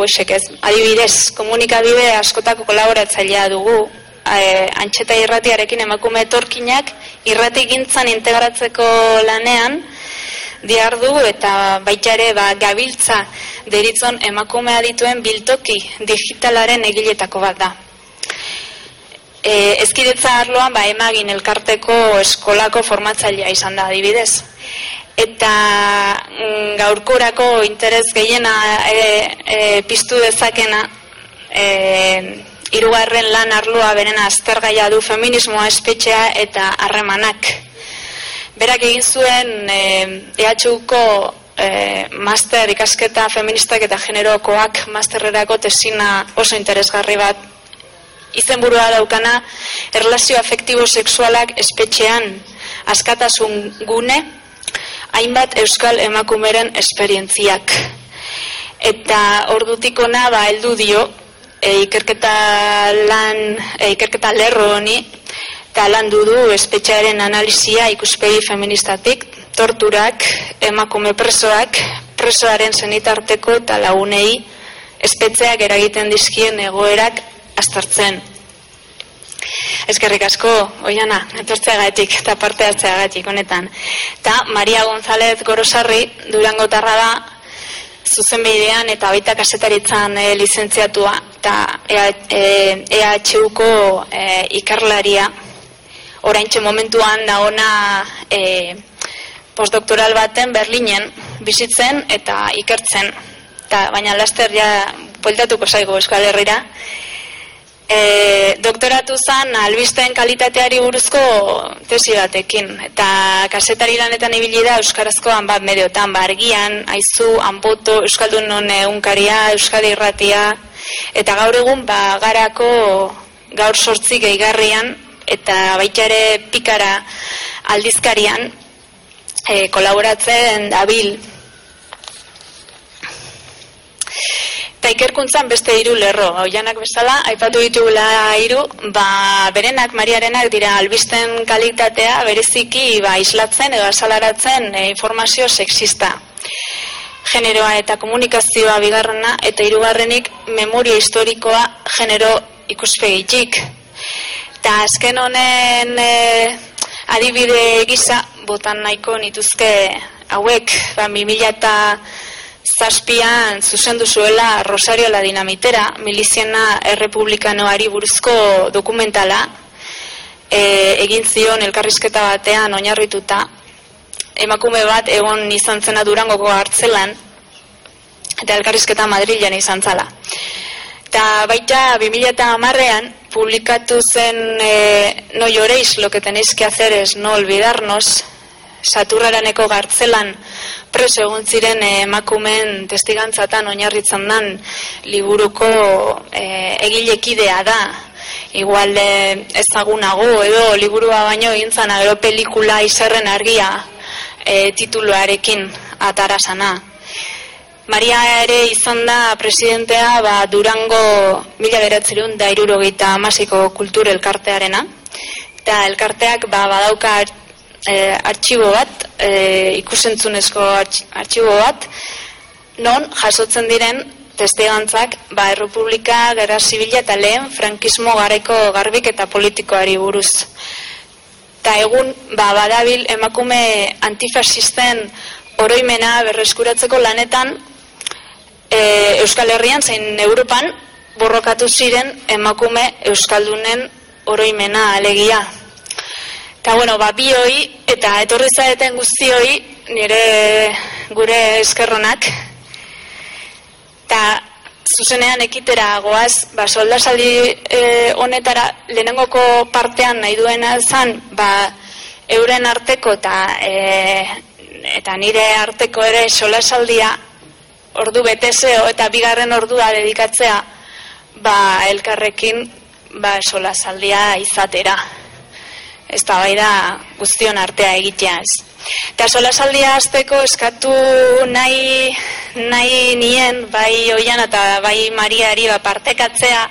hoesek ez. Adibidez, komunikabide askotako kolaboratzailea dugu, e, antxeta irratiarekin emakume etorkinak irrati gintzan integratzeko lanean diar du eta baita ere ba, gabiltza deritzon emakumea dituen biltoki digitalaren egiletako bat da. E, ezkidetza arloan ba, emagin elkarteko eskolako formatzailea izan da adibidez eta mm, gaurkurako interes gehiena e, e, piztu dezakena e, irugarren lan arloa beren aztergaia du feminismoa espetxea eta harremanak. Berak egin zuen e, EHUko e, master ikasketa feministak eta generokoak masterrerako tesina oso interesgarri bat izenburua daukana erlazio afektibo sexualak espetxean askatasun gune hainbat euskal emakumeren esperientziak. Eta ordutik ona ba heldu dio e, ikerketa lan e, ikerketa lerro honi eta landu du espetxearen analizia ikuspegi feministatik, torturak, emakume presoak, presoaren zenitarteko eta lagunei espetzeak eragiten dizkien egoerak astartzen. Eskerrik asko, oiana, etortzeagatik eta parte hartzeagatik honetan. Ta Maria González Gorosarri, Durango tarra da, zuzen bidean eta baita kasetaritzan e, lizentziatua eta EHUko e, e, ikarlaria oraintxe momentuan da ona e, postdoktoral baten Berlinen bizitzen eta ikertzen. Eta baina laster ja poltatuko zaigo Euskal Herrira e, doktoratu zan albisten kalitateari buruzko tesi batekin. Eta kasetari lanetan ibili da euskarazkoan bat mediotan bargian, ba, aizu, anboto, euskaldun non egunkaria, euskadi irratia. Eta gaur egun ba garako gaur sortzi gehigarrian eta baita ere pikara aldizkarian e, kolaboratzen dabil Eta ikerkuntzan beste hiru lerro, oianak bezala, aipatu ditugula hiru, ba, berenak, mariarenak dira albisten kalitatea bereziki ba, islatzen edo asalaratzen e, informazio sexista. Generoa eta komunikazioa bigarrena eta hirugarrenik memoria historikoa genero ikuspegitik. Eta azken honen e, adibide gisa, botan nahiko nituzke hauek, ba, 2000 eta zazpian zuzendu zuela Rosario la Dinamitera, miliziena errepublikanoari buruzko dokumentala, e, egin zion elkarrizketa batean oinarrituta, emakume bat egon izan zena durangoko hartzelan, eta elkarrizketa Madrilen izan zala. Eta baita 2000 eta amarrean, publikatu zen e, no lloreis lo que tenéis que hacer es no olvidarnos, saturraraneko gartzelan preso egon ziren eh, emakumen testigantzatan oinarritzen dan liburuko e, egilekidea da. Igual e, ezagunago edo liburua baino egintzen agero pelikula izerren argia e, tituluarekin atarasana Maria ere izan da presidentea ba, Durango mila beratzerun da irurogeita amasiko kultur elkartearena. Eta elkarteak ba, badauka e, artxibo bat, e, ikusentzunezko artxibo bat, non jasotzen diren testegantzak ba, Errepublika, Gerra Zibila eta lehen frankismo gareko garbik eta politikoari buruz. Ta egun ba, badabil emakume antifasisten oroimena berreskuratzeko lanetan e, Euskal Herrian zein Europan borrokatu ziren emakume Euskaldunen oroimena alegia. Eta, bueno, ba, bi hoi, eta etorri zaeten guzti hoi, nire gure eskerronak. Eta, zuzenean ekitera goaz, ba, soldasaldi e, honetara lehenengoko partean nahi duena zan, ba, euren arteko eta e, eta nire arteko ere solasaldia ordu betezeo eta bigarren ordua dedikatzea ba, elkarrekin ba, solasaldia izatera ez da bai da guztion artea egitea ez. Eta sola saldia azteko eskatu nahi, nahi nien, bai oian eta bai mariari ba, partekatzea,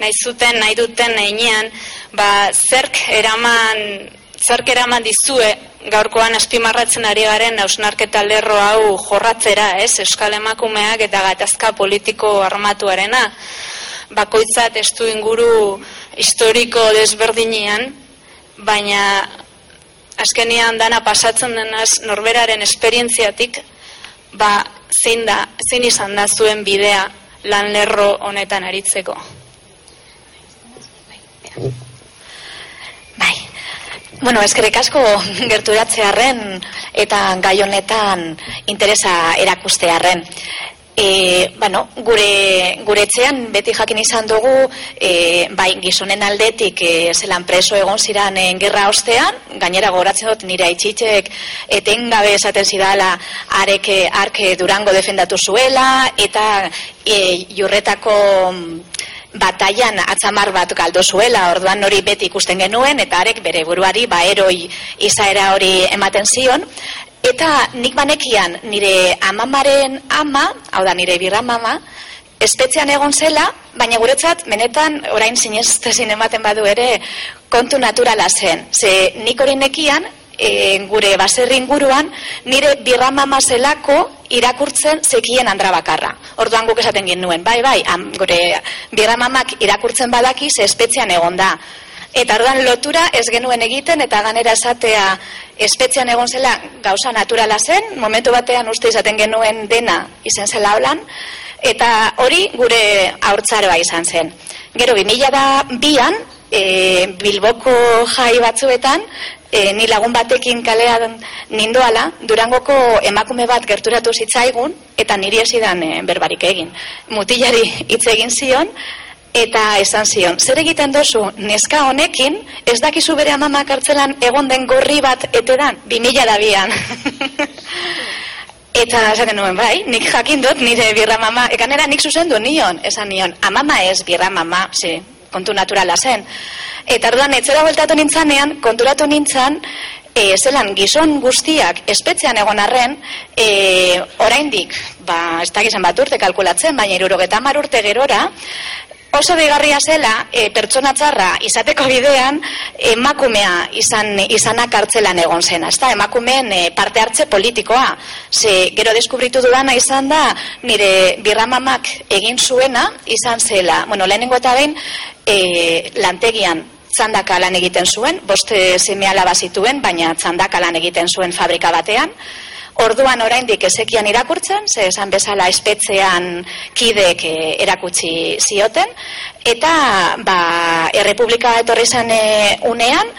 nahi zuten, nahi duten nahi ba, zerk eraman, zerk eraman dizue gaurkoan azpimarratzen ari garen ausnarketa lerro hau jorratzera, ez? Euskal emakumeak eta gatazka politiko armatuarena. Bakoitza testu inguru historiko desberdinean, baina azkenian dana pasatzen denaz norberaren esperientziatik, ba, zein da, zein izan da zuen bidea lan lerro honetan aritzeko. Bai. Bueno, eskerrik asko gerturatzearren eta gai honetan interesa erakustearren. E, bueno, gure, gure etxean beti jakin izan dugu e, bai gizonen aldetik e, zelan preso egon ziran en gerra ostean, gainera goratzen dut nire aitzitxek etengabe esaten zidala areke, arke durango defendatu zuela eta e, jurretako bataian atzamar bat galdo zuela, orduan hori beti ikusten genuen, eta arek bere buruari ba eroi izaera hori ematen zion, eta nik banekian nire amamaren ama, hau da nire birra mama, espetzean egon zela, baina guretzat, menetan, orain zineztezin ematen badu ere, kontu naturala zen. Ze nik hori nekian, e, gure baserri inguruan, nire birra mama zelako irakurtzen zekien andra bakarra. Orduan guk esaten nuen, bai, bai, am, gure birra mamak irakurtzen badaki, ze espetzean egon da. Eta orduan lotura ez genuen egiten eta ganera esatea espetzean egon zela gauza naturala zen, momentu batean uste izaten genuen dena izen zela holan, eta hori gure aurtzaroa izan zen. Gero, 2000 da bian, e, Bilboko jai batzuetan, e, ni lagun batekin kalean nindoala, durangoko emakume bat gerturatu zitzaigun, eta niri esidan e, berbarik egin. Mutilari hitz egin zion, eta esan zion, zer egiten dozu, neska honekin, ez dakizu bere amama kartzelan egon den gorri bat etedan, bi mila da bian. eta esaten nuen, bai, nik jakin dut nire birra mama, ekanera nik zuzendu nion, esan nion, amama ez birra mama, zi, kontu naturala zen. Eta orduan etzera bueltatu nintzanean, konturatu nintzan, e, zelan gizon guztiak espetzean egon arren, e, oraindik, ba, ez da gizan bat urte kalkulatzen, baina irurogeta urte gerora, oso begarria zela e, pertsona txarra izateko bidean emakumea izan izanak hartzelan egon zena, ezta emakumeen e, parte hartze politikoa. Ze gero deskubritu dudana izan da nire birramamak egin zuena izan zela. Bueno, lehenengo eta behin e, lantegian txandaka lan egiten zuen, boste seme alaba zituen, baina txandaka lan egiten zuen fabrika batean. Orduan oraindik ezekian irakurtzen, ze esan bezala espetzean kidek eh, erakutsi zioten, eta ba, Errepublika etorri zen eh, unean,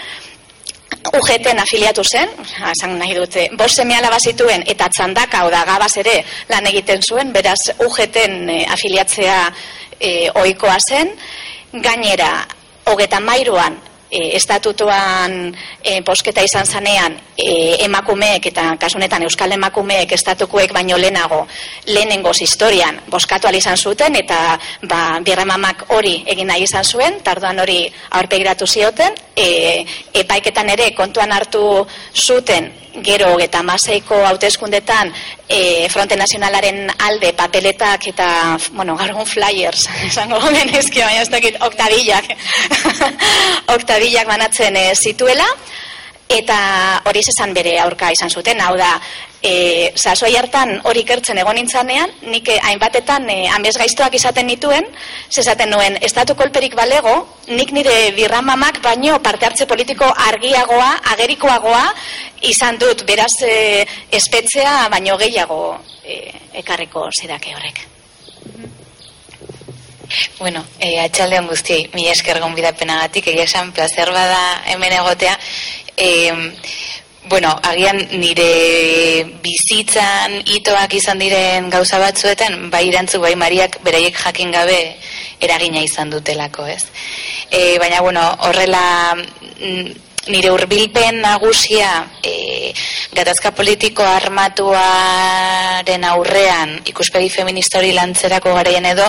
UGTen afiliatu zen, esan nahi dute, bost seme alaba eta txandaka oda gabaz ere lan egiten zuen, beraz UGTen eh, afiliatzea e, oikoa zen, gainera, hogeta mairuan e, estatutuan e, posketa izan zanean e, emakumeek eta kasunetan euskal emakumeek estatukuek baino lehenago lehenengoz historian boskatu izan zuten eta ba, birramamak hori egin nahi izan zuen, tarduan hori aurpegiratu zioten, e, epaiketan ere kontuan hartu zuten gero eta maseiko hauteskundetan e, Fronte Nazionalaren alde papeletak eta, bueno, gargun flyers, esango gomen ezki, baina ez dakit, oktadillak, oktadillak banatzen e, zituela, eta hori esan bere aurka izan zuten, hau da, e, sasoi hartan hori kertzen egon nintzanean, nik hainbatetan e, amez gaiztoak izaten nituen, zezaten nuen, estatu kolperik balego, nik nire birramamak baino parte hartze politiko argiagoa, agerikoagoa, izan dut, beraz e, espetzea baino gehiago e, ekarreko zedake horrek. Bueno, eh, atxaldean guztiei, mi esker gonbidapenagatik, egia esan placer bada hemen egotea. Eh, bueno, agian nire bizitzan itoak izan diren gauza batzuetan, bai irantzu, bai mariak beraiek jakin gabe eragina izan dutelako, ez? E, baina, bueno, horrela mm, nire hurbilpen nagusia e, gatazka politiko armatuaren aurrean ikuspegi feminista hori lantzerako garaien edo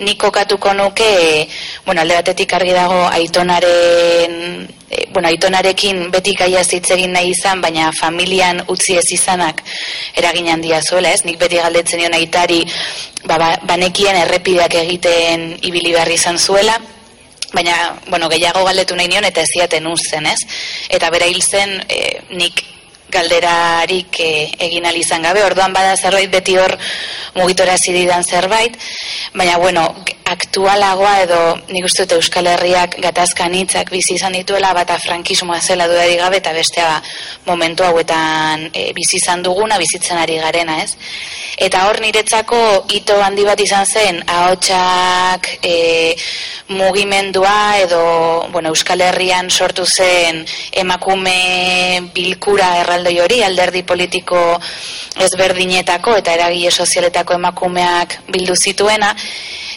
nik kokatuko nuke bueno, alde batetik argi dago aitonaren e, bueno, aitonarekin beti gaia egin nahi izan, baina familian utzi ez izanak eragin handia zuela, ez? Nik beti galdetzen nion aitari ba, ba, banekien errepideak egiten ibili behar izan zuela, baina, bueno, gehiago galdetu nahi nion eta ez ziaten uzen, ez? Eta bera hil zen, e, nik galderarik e, egin izan gabe, orduan bada zerbait beti hor mugitora zididan zerbait, baina bueno, aktualagoa edo nik uste dut Euskal Herriak gatazkan hitzak bizi izan dituela, bata frankismoa zela dudari gabe, eta bestea momentu hauetan e, bizi izan duguna, bizitzen ari garena, ez? Eta hor niretzako hito handi bat izan zen, ahotsak e, mugimendua edo bueno, Euskal Herrian sortu zen emakume bilkura erraldoi hori, alderdi politiko ezberdinetako eta eragile sozialetako emakumeak bildu zituena,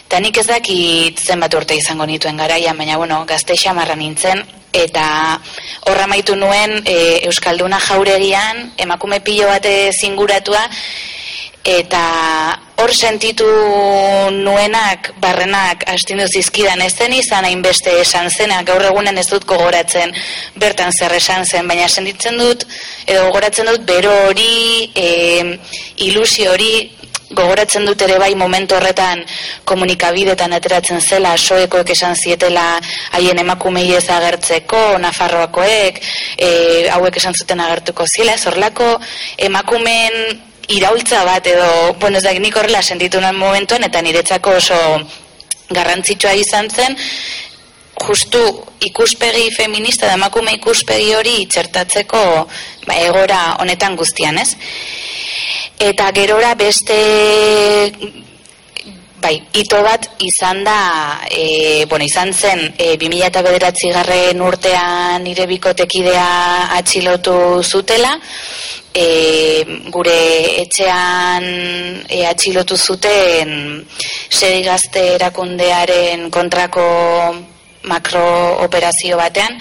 eta nik ez dakit zenbat urte izango nituen garaia, baina bueno, gazte xamarra nintzen, eta horra maitu nuen e, Euskalduna jauregian, emakume pilo bate zinguratua, eta hor sentitu nuenak barrenak astindu zizkidan ez zen izan hainbeste esan zena gaur egunen ez dut gogoratzen bertan zer esan zen baina sentitzen dut edo gogoratzen dut bero hori e, ilusio hori gogoratzen dut ere bai momentu horretan komunikabidetan ateratzen zela soekoek esan zietela haien emakumei ez agertzeko Nafarroakoek e, hauek esan zuten agertuko zila zorlako emakumen iraultza bat edo, bueno, ez da, nik horrela sentitu nuen momentuan, eta niretzako oso garrantzitsua izan zen, justu ikuspegi feminista da emakume ikuspegi hori txertatzeko ba, egora honetan guztian, ez? Eta gerora beste bai, ito bat izan da, e, bueno, izan zen, e, 2000 bederatzi garren urtean nire bikotekidea atxilotu zutela, e, gure etxean e, atxilotu zuten sedi gazte erakundearen kontrako makrooperazio batean,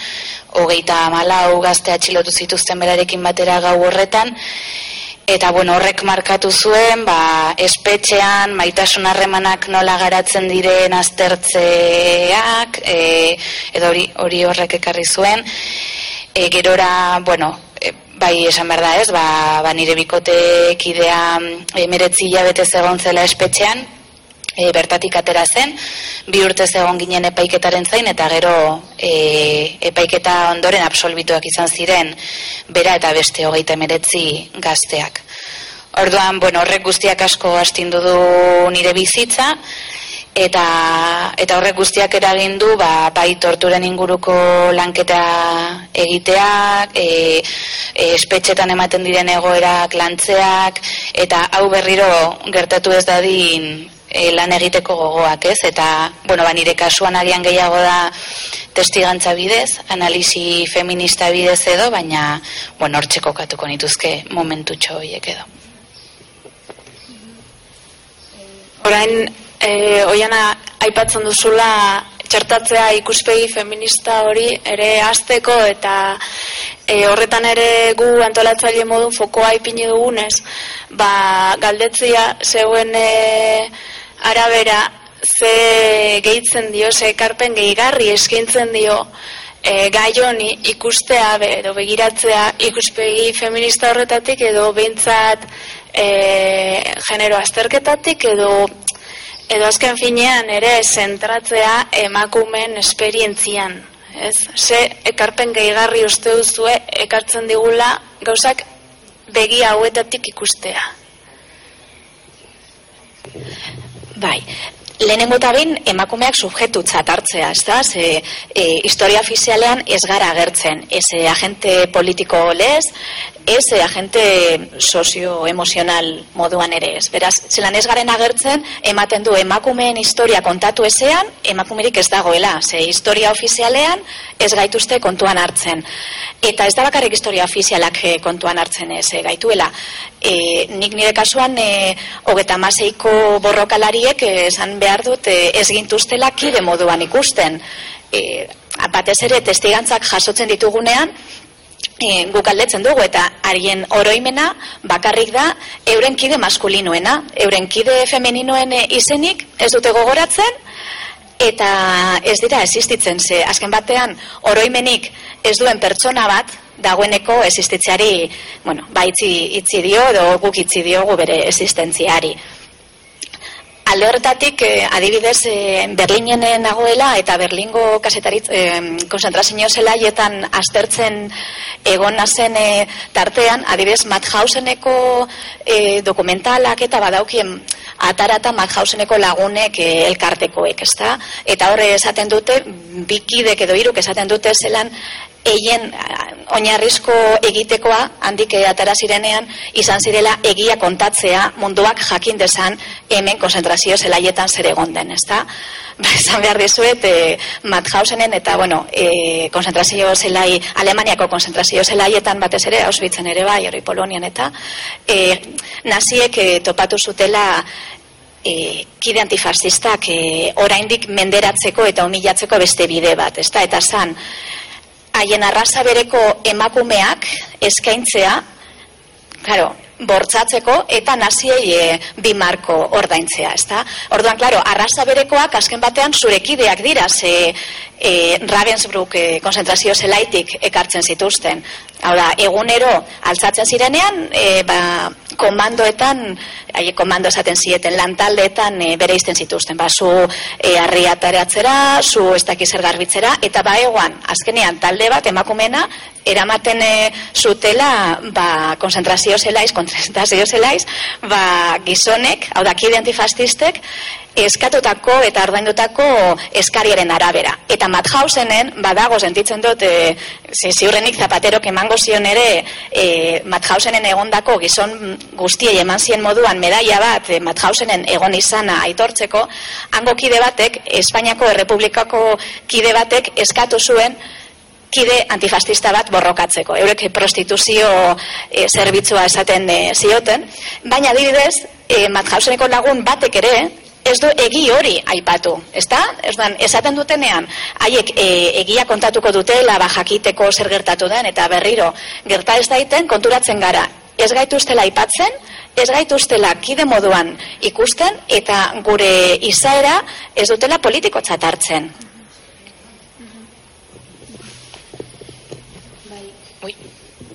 hogeita malau gazte atxilotu zituzten berarekin batera gau horretan, eta bueno, horrek markatu zuen, ba, espetxean, maitasun harremanak nola garatzen diren aztertzeak, e, edo hori, hori horrek ekarri zuen, e, gerora, bueno, bai esan behar da ez, ba, ba nire bikotek idea emeretzi hilabete zegoen zela espetxean, e, bertatik atera zen, bi urte zegoen ginen epaiketaren zain, eta gero e, epaiketa ondoren absolbituak izan ziren, bera eta beste hogeita emeretzi gazteak. Orduan, bueno, horrek guztiak asko astindu du nire bizitza, eta eta horrek guztiak eragin du ba, bai torturen inguruko lanketa egiteak e, e, espetxetan ematen diren egoerak lantzeak eta hau berriro gertatu ez dadin e, lan egiteko gogoak ez? Eta bueno, ba, nire kasuan agian gehiago da testigantza bidez analisi feminista bidez edo baina bueno, hortxeko katuko nituzke momentu txoiek edo. Orain e, oiana aipatzen duzula txertatzea ikuspegi feminista hori ere azteko eta e, horretan ere gu antolatzaile modu fokoa ipini dugunez, ba, galdetzia zeuen e, arabera ze gehitzen dio, ze ekarpen gehigarri eskintzen dio e, gai honi ikustea be, edo begiratzea ikuspegi feminista horretatik edo behintzat e, genero azterketatik edo edo azken finean ere zentratzea emakumen esperientzian. Ez? Ze ekarpen gehigarri uste duzue ekartzen digula gauzak begi hauetatik ikustea. Bai, lehenengo eta bin emakumeak subjetu txatartzea, ez da? Ze, e, historia ofizialean ez gara agertzen, ez e, agente politiko lez, ez e, agente sozio-emozional moduan ere ez. Beraz, zelan ez garen agertzen, ematen du emakumeen historia kontatu ezean, emakumerik ez dagoela. Ze historia ofizialean ez gaituzte kontuan hartzen. Eta ez da bakarrik historia ofizialak e, kontuan hartzen ez e, gaituela. E, nik nire kasuan, e, hogeta maseiko borrokalariek esan behar dut e, ez gintuztela kide moduan ikusten. E, batez ere testigantzak jasotzen ditugunean, e, guk aldetzen dugu eta harien oroimena bakarrik da euren kide maskulinoena, euren kide femeninoen izenik ez dute gogoratzen eta ez dira existitzen ze azken batean oroimenik ez duen pertsona bat dagoeneko existitzeari, bueno, ba itzi, dio edo guk itzi diogu bere existentziari. alde horretatik eh, adibidez eh, Berlinen nagoela eta Berlingo kasetaritz eh, konzentrazio zelaietan aztertzen egon nazen eh, tartean adibidez Madhauseneko eh, dokumentalak eta badaukien atarata Madhauseneko lagunek eh, elkartekoek, ezta? Eta horre esaten dute bikidek edo hiruk esaten dute zelan eien oinarrizko egitekoa handik atara zirenean izan zirela egia kontatzea munduak jakin desan hemen konzentrazio zelaietan zer egon den, ezta? Ba, esan behar dizuet, e, Mathausenen eta, bueno, e, konzentrazio zelai, Alemaniako konzentrazio zelaietan batez ere, Auschwitzen ere bai, hori Polonian eta, e, naziek e, topatu zutela e, kide antifascistak e, oraindik menderatzeko eta humilatzeko beste bide bat, ezta? Eta zan, haien arraza bereko emakumeak eskaintzea, claro, bortzatzeko eta naziei e, bi marko ordaintzea, ezta? Orduan, claro, arraza berekoak azken batean zurekideak dira, ze e, Ravensbrück e, konzentrazio zelaitik ekartzen zituzten. Hau da, egunero altzatzen zirenean, e, ba, komandoetan, aie, komando esaten zieten, lantaldeetan e, bere izten zituzten. Ba, zu e, arriatareatzera, zu ez dakizer garbitzera, eta ba, eguan, azkenean talde bat, emakumena, eramaten e, zutela, ba, konzentrazio zelaiz, konzentrazio zelaiz, ba, gizonek, hau da, antifastistek, eskatutako eta ordaindutako eskariaren arabera. Eta Mathausenen badago sentitzen dut e, ziurrenik zapaterok emango zion ere e, Mathausenen egondako gizon guztiei eman zien moduan medaia bat e, Mathausenen egon izana aitortzeko, hango kide batek, Espainiako Errepublikako kide batek eskatu zuen kide antifascista bat borrokatzeko. Eurek prostituzio e, zerbitzua esaten e, zioten, baina adibidez, e, Mathauseneko lagun batek ere, ez du egi hori aipatu, ezta? Ez dan, esaten dutenean, haiek e, egia kontatuko dutela ba jakiteko zer gertatu den eta berriro gerta ez daiten konturatzen gara. Ez gaituztela aipatzen, ez gaituztela kide moduan ikusten eta gure izaera ez dutela politiko txatartzen.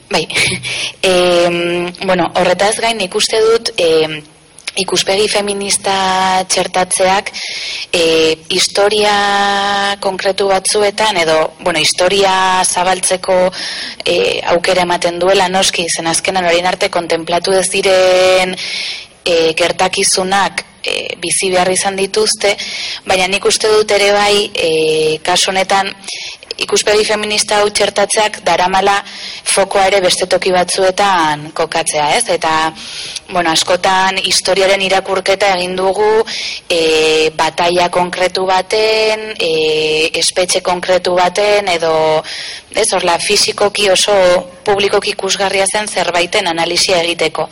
Bai, e, bueno, horretaz gain ikuste dut, e, ikuspegi feminista txertatzeak e, historia konkretu batzuetan edo, bueno, historia zabaltzeko e, aukera ematen duela noski zen azkenan hori arte kontemplatu ez diren e, gertakizunak e, bizi behar izan dituzte, baina nik uste dut ere bai e, kasu honetan ikuspegi feminista hau txertatzeak daramala fokoa ere beste toki batzuetan kokatzea, ez? Eta, bueno, askotan historiaren irakurketa egin dugu e, bataia konkretu baten, e, espetxe konkretu baten, edo, ez, orla, fizikoki oso publikoki ikusgarria zen zerbaiten analizia egiteko.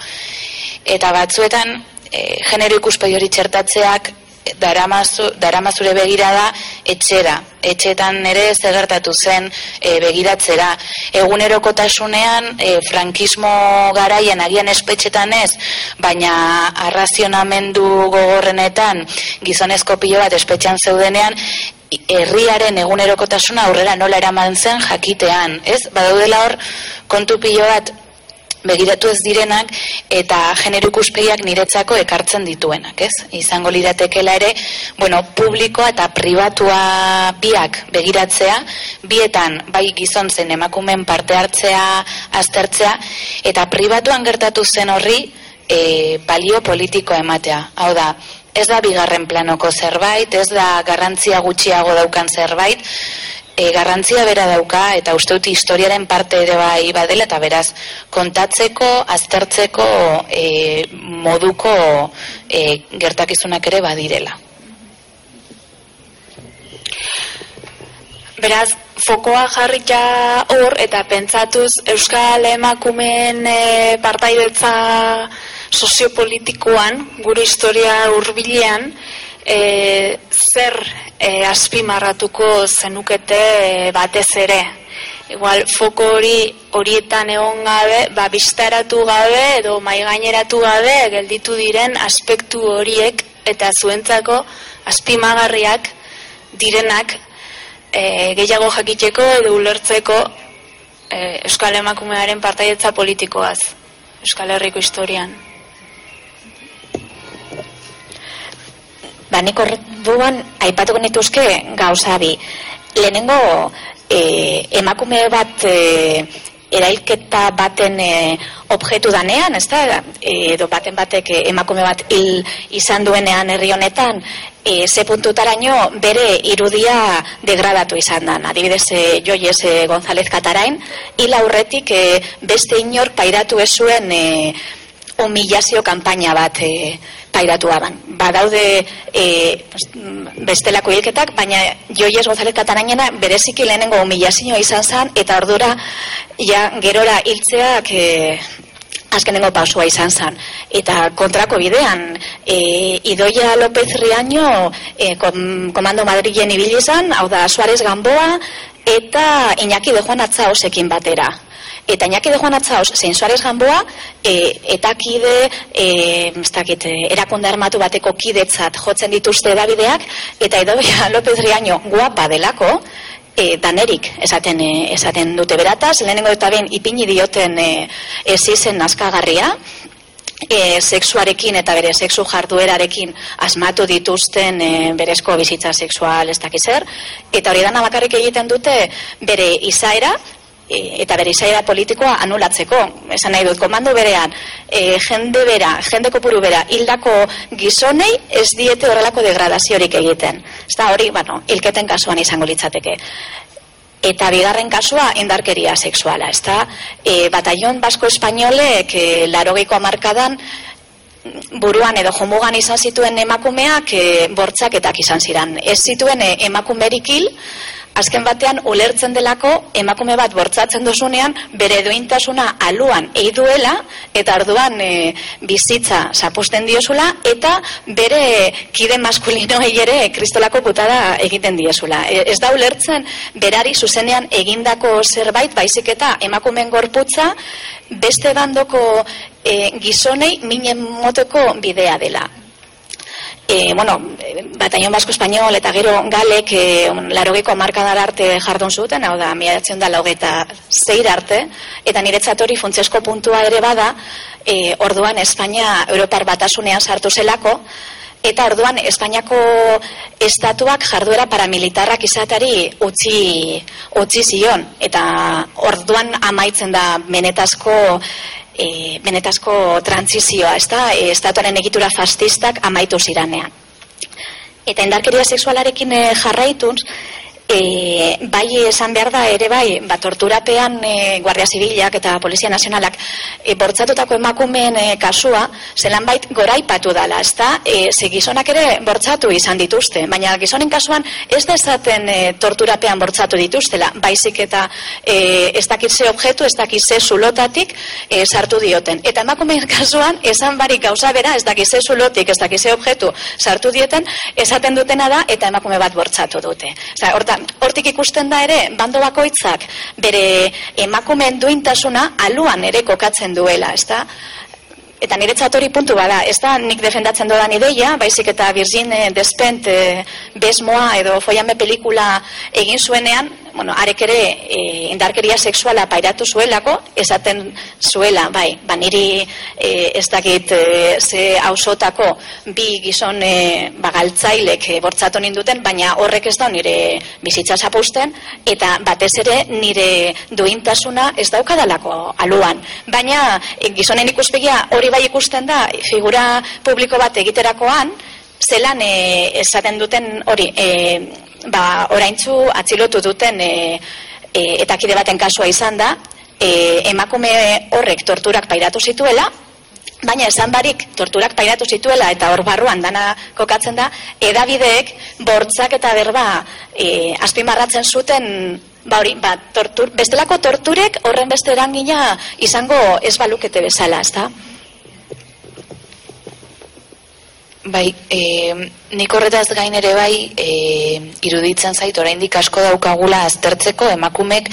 Eta batzuetan, e, genero ikuspegi hori txertatzeak daramazu, daramazure begirada etxera, etxetan ere zegertatu zen e, begiratzera. Egunerokotasunean e, frankismo garaian agian espetxetan ez, baina arrazionamendu gogorrenetan gizonezko pilo bat espetxan zeudenean, herriaren egunerokotasuna aurrera nola eraman zen jakitean, ez? Badaudela hor kontu pilo bat begiratu ez direnak eta genero ikuspegiak niretzako ekartzen dituenak, ez? Izango liratekela ere, bueno, publikoa eta pribatua biak begiratzea, bietan bai gizon zen emakumen parte hartzea, aztertzea, eta pribatuan gertatu zen horri e, balio politikoa ematea. Hau da, ez da bigarren planoko zerbait, ez da garrantzia gutxiago daukan zerbait, e, garrantzia bera dauka eta uste dut historiaren parte ere bai badela eta beraz kontatzeko, aztertzeko e, moduko e, gertakizunak ere badirela. Beraz, fokoa jarrita hor eta pentsatuz Euskal Emakumeen e, partaidetza soziopolitikoan, gure historia hurbilean, e, zer e, azpimarratuko zenukete e, batez ere. Igual, foko hori horietan egon gabe, ba, biztaratu gabe edo maigaineratu gabe gelditu diren aspektu horiek eta zuentzako azpimagarriak direnak e, gehiago jakiteko edo ulertzeko e, Euskal Emakumearen partaietza politikoaz, Euskal Herriko historian. Ba, nik orduan aipatuko nituzke gauza bi. Lehenengo e, emakume bat e, erailketa baten e, objektu danean, ez da, edo baten batek emakume bat hil izan duenean herri honetan, e, ze puntutaraino bere irudia degradatu izan da. Adibidez, e, Joies e, González Katarain, hil aurretik e, beste inork pairatu ez zuen e, humillazio kanpaina bat e, pairatu aban. Badaude e, bestelako hilketak, baina Joies González Katarainena bereziki lehenengo humillazioa izan zen, eta ordura ja, gerora hiltzeak e, azkenengo pausua izan zen. Eta kontrako bidean, e, Idoia López Riaño e, kom, Komando Madrilen ibili izan, hau da Suarez Gamboa, eta Iñaki de Juan Atzaosekin batera. Eta Iñaki de Juan Atzaos, zein Suarez Gamboa, e, eta kide, e, dakit, erakunde armatu bateko kidetzat jotzen dituzte edabideak, eta Idoia López Riaño guapa delako, e, danerik esaten e, esaten dute berataz, lehenengo eta ben ipini dioten e, ez izen nazkagarria, e, sexuarekin eta bere sexu jarduerarekin asmatu dituzten e, berezko bizitza sexual ez dakizer, eta hori dana bakarrik egiten dute bere izaera, e, eta bere izaera politikoa anulatzeko. Esan nahi dut, komando berean, e, jende bera, jende kopuru bera, hildako gizonei ez diete horrelako degradaziorik egiten. Ez da hori, bueno, hilketen kasuan izango litzateke. Eta bigarren kasua indarkeria sexuala, ez da, e, batallon basko espainolek e, larogeiko amarkadan buruan edo jomugan izan zituen emakumeak e, bortzaketak izan ziren. Ez zituen e, emakumerik hil, azken batean ulertzen delako emakume bat bortzatzen dozunean bere duintasuna aluan eiduela eta orduan e, bizitza zapusten diosula eta bere kide maskulinoei ere kristolako putada egiten diosula. E, ez da ulertzen berari zuzenean egindako zerbait baizik eta emakumen gorputza beste bandoko e, gizonei minen moteko bidea dela e, bueno, bataion basko espainol eta gero galek e, larogeko markadar arte jardun zuten, hau da, miatzen da laugeta zeir arte, eta niretzat hori funtzesko puntua ere bada, e, orduan Espainia Europar batasunean sartu zelako, eta orduan Espainiako estatuak jarduera paramilitarrak izatari utzi, utzi zion, eta orduan amaitzen da menetazko e, benetazko trantzizioa, ez da, e, estatuaren egitura fastistak amaitu ziranean. Eta indarkeria sexualarekin e, jarraituz, e, bai esan behar da ere bai, ba, torturapean e, Guardia Zibilak eta Polizia Nazionalak e, bortzatutako emakumeen e, kasua, zelan bait goraipatu dala, ez da, e, ze gizonak ere bortzatu izan dituzte, baina gizonen kasuan ez dezaten e, torturapean bortzatu dituztela, baizik eta e, ez dakitze objektu, ez dakitze zulotatik e, sartu dioten. Eta emakumeen kasuan, esan barik gauza bera, ez dakitze zulotik, ez dakitze objektu sartu dieten, esaten dutena da, eta emakume bat bortzatu dute. Osa, horta, hortik ikusten da ere, bando bakoitzak bere emakumeen duintasuna aluan ere kokatzen duela, ez da? Eta nire hori puntu bada, ez da nik defendatzen dodan ideia, baizik eta Virgin Despent e, besmoa edo foiame pelikula egin zuenean, bueno, arek ere e, indarkeria sexuala pairatu zuelako, esaten zuela, bai, ba niri e, ez dakit e, ze hausotako bi gizon e, bagaltzailek e, bortzatu ninduten, baina horrek ez da nire bizitza zapusten, eta batez ere nire duintasuna ez daukadalako aluan. Baina e, gizonen ikuspegia hori bai ikusten da, figura publiko bat egiterakoan, zelan e, esaten duten hori, e, ba, oraintzu atzilotu duten e, e, eta kide baten kasua izan da, e, emakume horrek torturak pairatu zituela, baina esan barik torturak pairatu zituela eta hor barruan dana kokatzen da, edabideek bortzak eta berba e, azpimarratzen zuten ba hori, ba, tortur, bestelako torturek horren beste erangina izango ez balukete bezala, ez da? Bai, e, nik horretaz gain ere bai e, iruditzen zait oraindik asko daukagula aztertzeko emakumek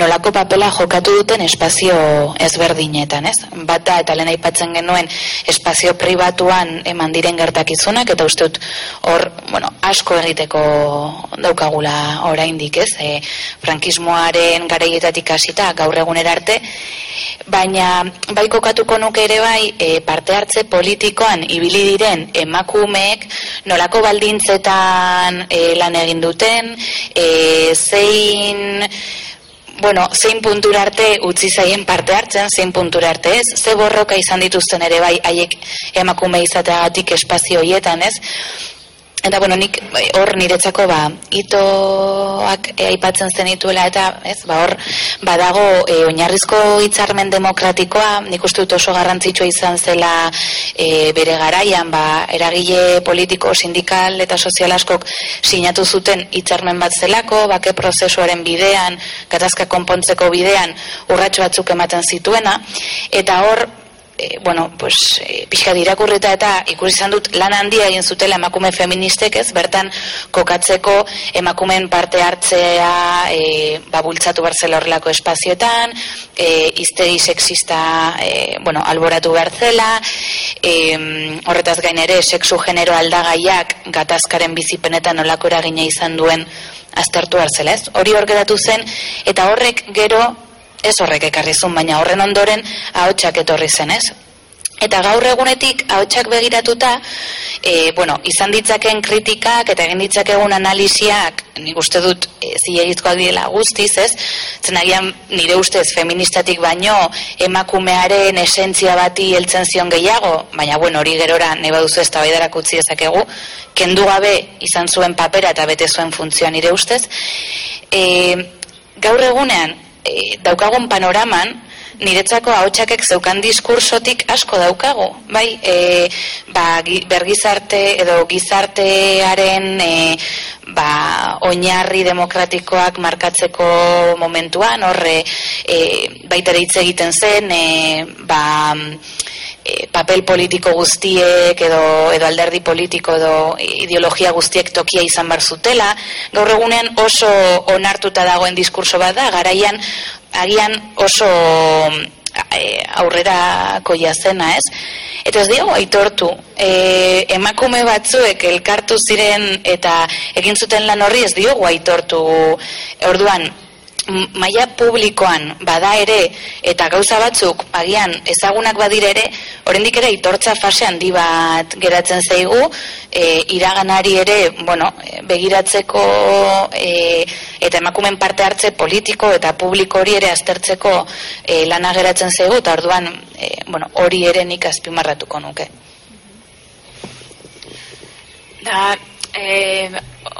nolako papela jokatu duten espazio ezberdinetan, ez? Bata eta lehen aipatzen genuen espazio pribatuan eman diren gertakizunak eta uste dut hor, bueno, asko egiteko daukagula oraindik, ez? E, frankismoaren garaietatik hasita gaur egunera arte, baina bai kokatuko nuke ere bai e, parte hartze politikoan ibili diren emakumeek nolako baldintzetan e, lan egin duten, e, zein bueno, zein puntura arte utzi zaien parte hartzen, zein puntura arte ez, ze borroka izan dituzten ere bai haiek emakume izateagatik espazio hoietan ez, Eta bueno, nik bai, hor niretzako ba itoak e, aipatzen zenituela eta, ez? Ba hor badago e, oinarrizko hitzarmen demokratikoa, nik uste dut oso garrantzitsua izan zela e, bere garaian, ba eragile politiko, sindikal eta sozial askok sinatu zuten hitzarmen bat zelako, bake prozesuaren bidean, gatazka konpontzeko bidean urratxo batzuk ematen zituena eta hor e, bueno, pues, e, pixka dirakurrita eta ikusi izan dut lan handia egin zutela emakume feministek ez, bertan kokatzeko emakumeen parte hartzea e, babultzatu barzela horrelako espazioetan, e, iztegi sexista e, bueno, alboratu behartzela, e, horretaz gain ere, sexu genero aldagaiak gatazkaren bizipenetan olako eragina izan duen aztertu hartzela ez. Hori hor zen, eta horrek gero ez horrek ekarri zuen, baina horren ondoren ahotsak etorri zen, ez? Eta gaur egunetik ahotsak begiratuta, e, bueno, izan ditzaken kritikak eta egin ditzakegun analiziak, nik uste dut e, zilegizkoak direla guztiz, ez? Zenagian nire ustez feministatik baino emakumearen esentzia bati heltzen zion gehiago, baina bueno, hori gerora neba duzu ez tabaidarak utzi ezakegu, kendu gabe izan zuen papera eta bete zuen funtzioa nire ustez. E, gaur egunean, e, daukagun panoraman, niretzako ahotsakek zeukan diskursotik asko daukago, bai, e, ba, bergizarte edo gizartearen e, ba, oinarri demokratikoak markatzeko momentuan, horre e, baita hitz egiten zen, e, ba, e, papel politiko guztiek edo, edo alderdi politiko edo ideologia guztiek tokia izan bar zutela, gaur egunean oso onartuta dagoen diskurso bat da, garaian agian oso e, aurrera koia zena, ez? Eta ez diogu aitortu, e, emakume batzuek elkartu ziren eta egin zuten lan horri ez diogu aitortu orduan, maila publikoan bada ere eta gauza batzuk agian ezagunak badire ere oraindik ere itortza fase handi bat geratzen zaigu. E, iraganari ere bueno, begiratzeko e, eta emakumen parte hartze politiko eta publiko hori ere aztertzeko e, lana geratzen zaigu eta orduan e, bueno, hori ere nik azpimarratuko nuke. Da, e,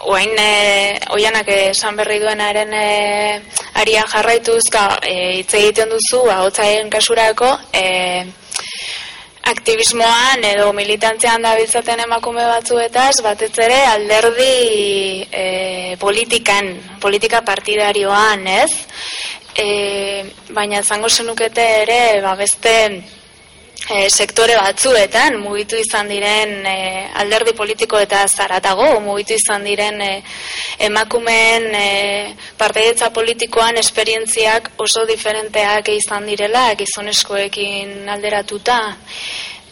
oain e, oianak esan berri duenaren e, aria jarraituz ga, e, hitz egiten duzu ahotzaien kasurako e, aktivismoan edo militantzean dabiltzaten emakume batzuetaz batez ere alderdi e, politikan politika partidarioan ez? E, baina zango zenukete ere ba, beste e, sektore batzuetan mugitu izan diren e, alderdi politiko eta zaratago mugitu izan diren e, emakumeen e, parteidetza politikoan esperientziak oso diferenteak izan direla gizoneskoekin alderatuta.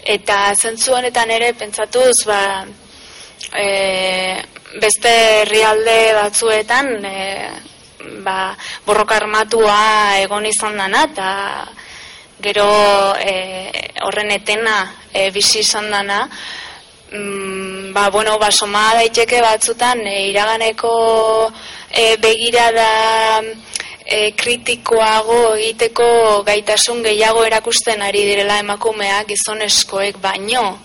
Eta zentzu honetan ere pentsatuz ba, e, beste herrialde batzuetan e, ba, borroka armatua egon izan dana eta gero e, horren etena e, bizi izan dana, mm, ba, bueno, ba, soma daiteke batzutan e, iraganeko e, begirada e, kritikoago egiteko gaitasun gehiago erakusten ari direla emakumeak gizoneskoek baino,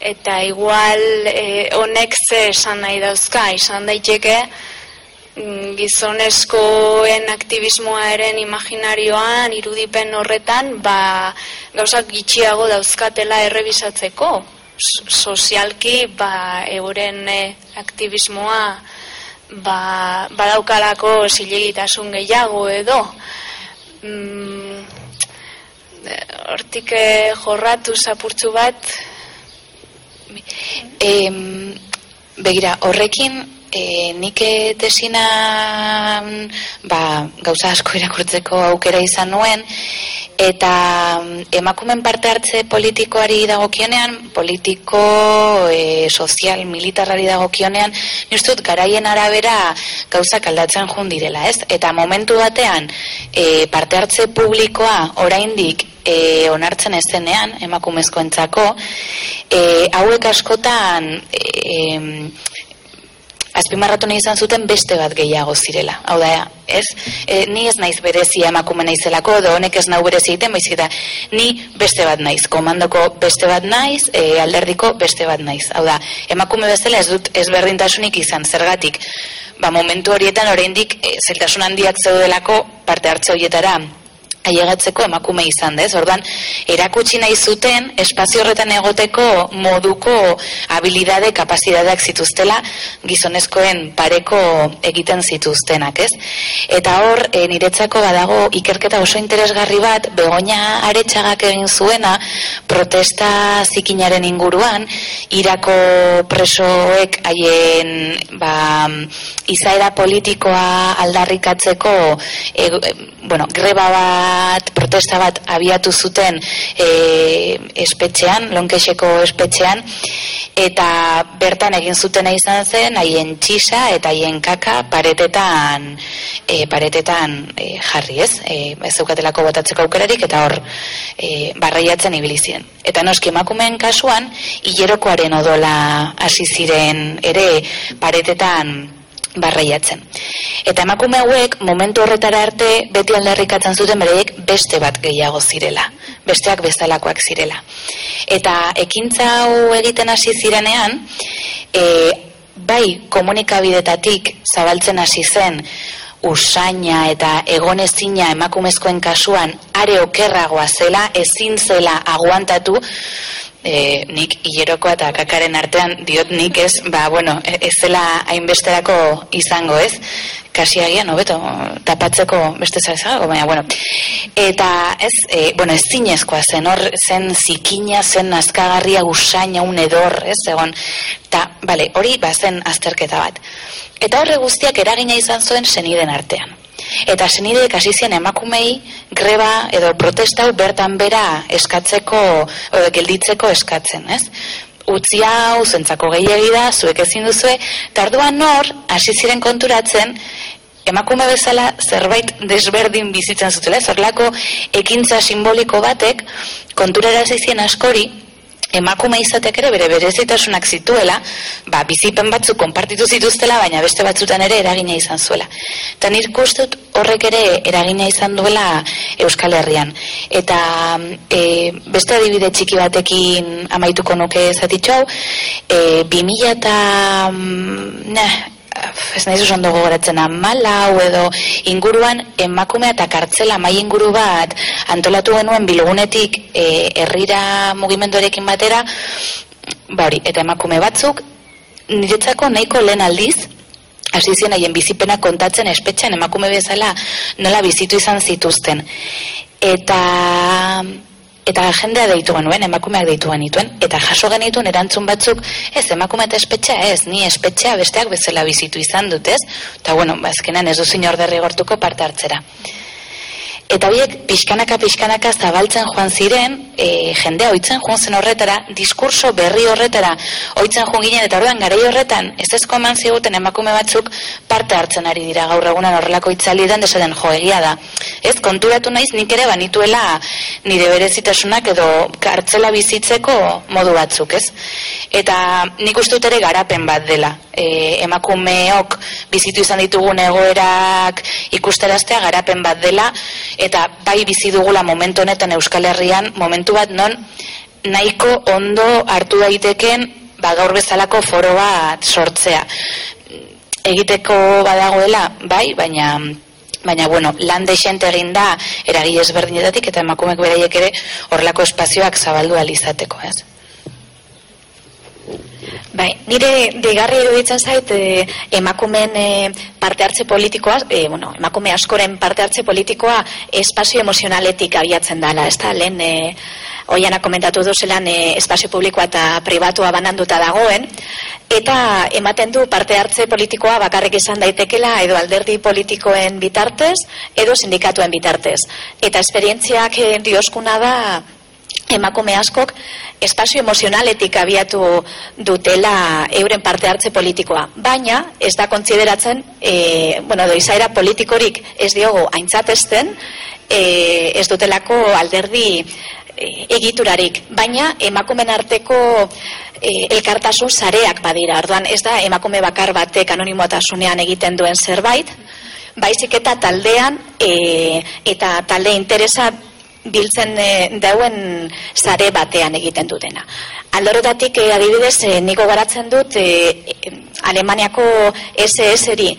eta igual e, honek ze esan nahi dauzka, izan daiteke, Gizonezkoen aktivismoaren imaginarioan irudipen horretan ba, gauzak gitxiago dauzkatela errebisatzeko. Sozialki ba, euren e, aktivismoa ba, badaukalako zilegitasun gehiago edo. Mm, hortik e, jorratu zapurtzu bat em, begira, horrekin E, nik tesina ba, gauza asko irakurtzeko aukera izan nuen eta mm, emakumen parte hartze politikoari dagokionean politiko, e, sozial, militarrari dagokionean nire garaien arabera gauzak aldatzen jundirela ez? Eta momentu batean e, parte hartze publikoa oraindik e, onartzen ezenean, emakumezkoentzako, e, hauek askotan e, azpimarratu nahi izan zuten beste bat gehiago zirela. Hau da, ez? E, ni ez naiz berezia emakume naizelako, edo honek ez nau berezi egiten, baizik eta ni beste bat naiz, komandoko beste bat naiz, e, alderdiko beste bat naiz. Hau da, emakume bezala ez dut ez berdintasunik izan, zergatik, ba, momentu horietan oraindik e, zeltasun handiak zeudelako parte hartze horietara ailegatzeko emakume izan dez. Orduan, erakutsi nahi zuten espazio horretan egoteko moduko habilidade, kapazidadeak zituztela gizonezkoen pareko egiten zituztenak, ez? Eta hor, e, niretzako badago ikerketa oso interesgarri bat, begonia aretxagak egin zuena, protesta zikinaren inguruan, irako presoek haien ba, izaera politikoa aldarrikatzeko e, bueno, greba bat, protesta bat abiatu zuten e, espetxean, lonkexeko espetxean, eta bertan egin zuten izan zen, haien txisa eta haien kaka paretetan, e, paretetan e, jarri ez, e, ez eukatelako botatzeko aukerarik, eta hor e, barraiatzen ibilizien. Eta noski emakumeen kasuan, hilerokoaren odola hasi ziren ere paretetan barraiatzen. Eta emakume hauek momentu horretara arte beti aldarrikatzen zuten bereiek beste bat gehiago zirela, besteak bezalakoak zirela. Eta ekintza hau egiten hasi zirenean, e, bai komunikabidetatik zabaltzen hasi zen usaina eta egonezina emakumezkoen kasuan are okerragoa zela, ezin zela aguantatu, e, nik hilerokoa eta kakaren artean diot nik ez, ba, bueno, e, ez zela hainbesterako izango ez, kasi agian, hobeto, tapatzeko beste zarezago, baina, bueno, eta ez, e, bueno, ez zinezkoa zen, hor, zen zikina, zen azkagarria usaina, un edor, ez, egon, eta, bale, hori, ba, zen azterketa bat. Eta horre guztiak eragina izan zuen zeniden artean. Eta senideek hasi zien emakumei greba edo protestau bertan bera eskatzeko edo gelditzeko eskatzen, ez? Utzi hau zentzako gehiegi da, zuek ezin duzue, tarduan nor hasi ziren konturatzen emakume bezala zerbait desberdin bizitzen zutela, zorlako ekintza simboliko batek konturara zizien askori emakume izateak ere bere berezitasunak zituela, ba, bizipen batzuk konpartitu zituztela, baina beste batzutan ere eragina izan zuela. Eta nire kustut horrek ere eragina izan duela Euskal Herrian. Eta e, beste adibide txiki batekin amaituko nuke zatitxo hau, e, 2000 eta... Mm, ez nahi zuzan dugu goratzen amalau edo inguruan emakumea eta kartzela mai inguru bat antolatu genuen bilgunetik e, herrira mugimenduarekin batera ba hori, eta emakume batzuk niretzako nahiko lehen aldiz hasi zien haien bizipena kontatzen espetxean emakume bezala nola bizitu izan zituzten. Eta eta jendea deitu genuen, emakumeak deitu genituen, eta jaso genituen erantzun batzuk, ez emakume eta espetxea, ez, ni espetxea besteak bezala bizitu izan dut, ez? Eta bueno, bazkenan ez du zinor derrigortuko parte hartzera. Eta horiek pixkanaka pixkanaka zabaltzen joan ziren, e, jendea oitzen joan zen horretara, diskurso berri horretara oitzen joan ginen, eta horretan gara horretan, ez ezko eman ziguten emakume batzuk parte hartzen ari dira gaur egunan horrelako itzali den, desaden jo egia da. Ez, konturatu naiz nik ere banituela nire berezitasunak edo kartzela bizitzeko modu batzuk, ez? Eta nik uste ere garapen bat dela, e, emakumeok bizitu izan ditugun egoerak ikusteraztea garapen bat dela, eta bai bizi dugula momentu honetan Euskal Herrian momentu bat non nahiko ondo hartu daiteken ba gaur bezalako foro bat sortzea. Egiteko badagoela bai baina baina bueno lan desente egin da eragile ezberdinetatik eta emakumeek beraiek ere horlako espazioak zabaldu alizateko ez Bai, nire digarri iruditzen zait e, emakumen e, parte hartze politikoa, e, bueno, emakume askoren parte hartze politikoa espazio emozionaletik abiatzen dala, ez da, lehen e, oiana komentatu duzelan e, espazio publikoa eta pribatua bananduta dagoen, eta ematen du parte hartze politikoa bakarrik izan daitekela edo alderdi politikoen bitartez, edo sindikatuen bitartez. Eta esperientziak dioskuna da emakume askok espazio emozionaletik abiatu dutela euren parte hartze politikoa. Baina ez da kontsideratzen, e, bueno, doizaera politikorik ez diogo aintzatesten, e, ez dutelako alderdi e, egiturarik. Baina emakumen arteko e, elkartasun zareak badira. Arduan ez da emakume bakar batek anonimotasunean egiten duen zerbait, baizik eta taldean e, eta talde interesa biltzen e, dauen zare batean egiten dutena. Aldorotatik e, adibidez e, niko garatzen dut Alemaniako SS-eri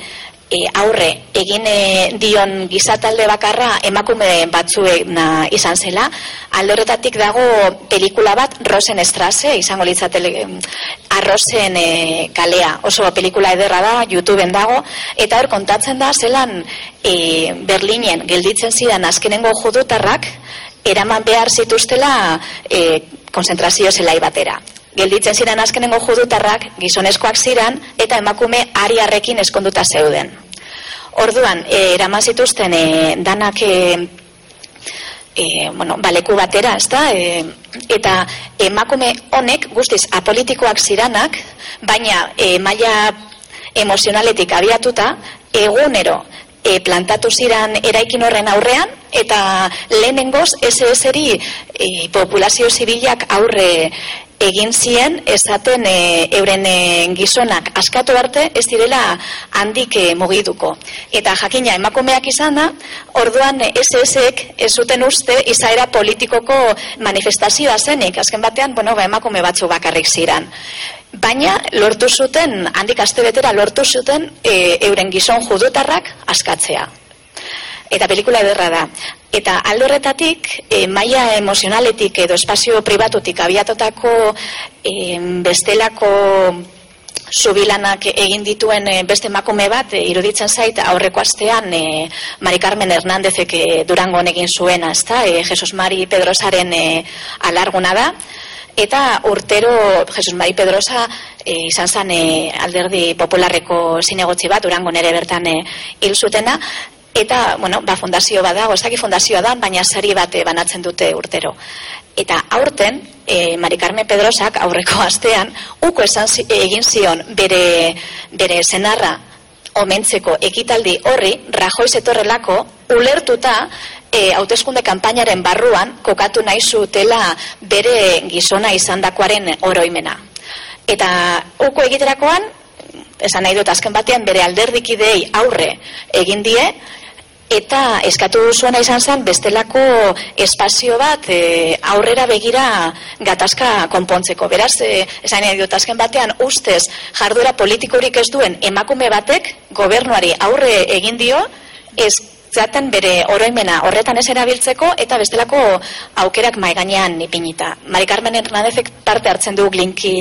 e, aurre egin e, dion gizatalde bakarra emakume batzuek na, izan zela. Aldoretatik dago pelikula bat Rosen Estrase, izango litzatele arrozen e, kalea. Oso pelikula ederra da, YouTubeen dago, eta hor kontatzen da zelan e, Berlinen gelditzen zidan azkenengo judutarrak eraman behar zituztela e, konzentrazio zelai batera gelditzen ziren azkenengo judutarrak gizonezkoak ziren eta emakume ariarrekin eskonduta zeuden. Orduan, e, eraman zituzten e, danak e, e, bueno, baleku batera, ezta? E, eta emakume honek guztiz apolitikoak ziranak, baina e, maila emozionaletik abiatuta, egunero e, plantatu ziran eraikin horren aurrean, eta lehenengoz SS-eri e, populazio zibilak aurre egin zien esaten e, euren e, gizonak askatu arte ez direla handik e, mugiduko. Eta jakina emakumeak izan da, orduan SS-ek ez zuten uste izaera politikoko manifestazioa zenik. Azken batean, bueno, ba, emakume batzu bakarrik ziran. Baina lortu zuten, handik astebetera lortu zuten e, euren gizon judutarrak askatzea. Eta pelikula ederra da. Eta aldorretatik, e, maia emozionaletik edo espazio pribatutik abiatotako e, bestelako subilanak egin dituen e, beste emakume bat, e, iruditzen zait, aurreko astean e, Mari Carmen Hernandezek e, durango egin zuena, ezta? E, Jesus Mari Pedrosaren e, alarguna da, eta urtero Jesus Mari Pedrosa e, izan zen e, alderdi popularreko zinegotzi bat, durango nere bertan e, zutena, Eta, bueno, ba, fundazio bada, gozaki fundazioa da, baina sari bate banatzen dute urtero. Eta aurten, e, Mari Carmen Pedrosak aurreko astean, uko esan egin zion bere, bere senarra omentzeko ekitaldi horri, Rajoiz etorrelako, ulertuta, e, hauteskunde kanpainaren barruan, kokatu nahi zutela bere gizona izandakoaren oroimena. Eta uko egiterakoan, esan nahi dut azken batean bere alderdikidei aurre egin die, eta eskatu zuena izan zen bestelako espazio bat e, aurrera begira gatazka konpontzeko. Beraz, e, esan nahi dut azken batean ustez jarduera politikorik ez duen emakume batek gobernuari aurre egin dio, ez zaten bere oroimena horretan ez erabiltzeko eta bestelako aukerak maiganean ipinita. Mari Carmen Hernandezek parte hartzen du glinki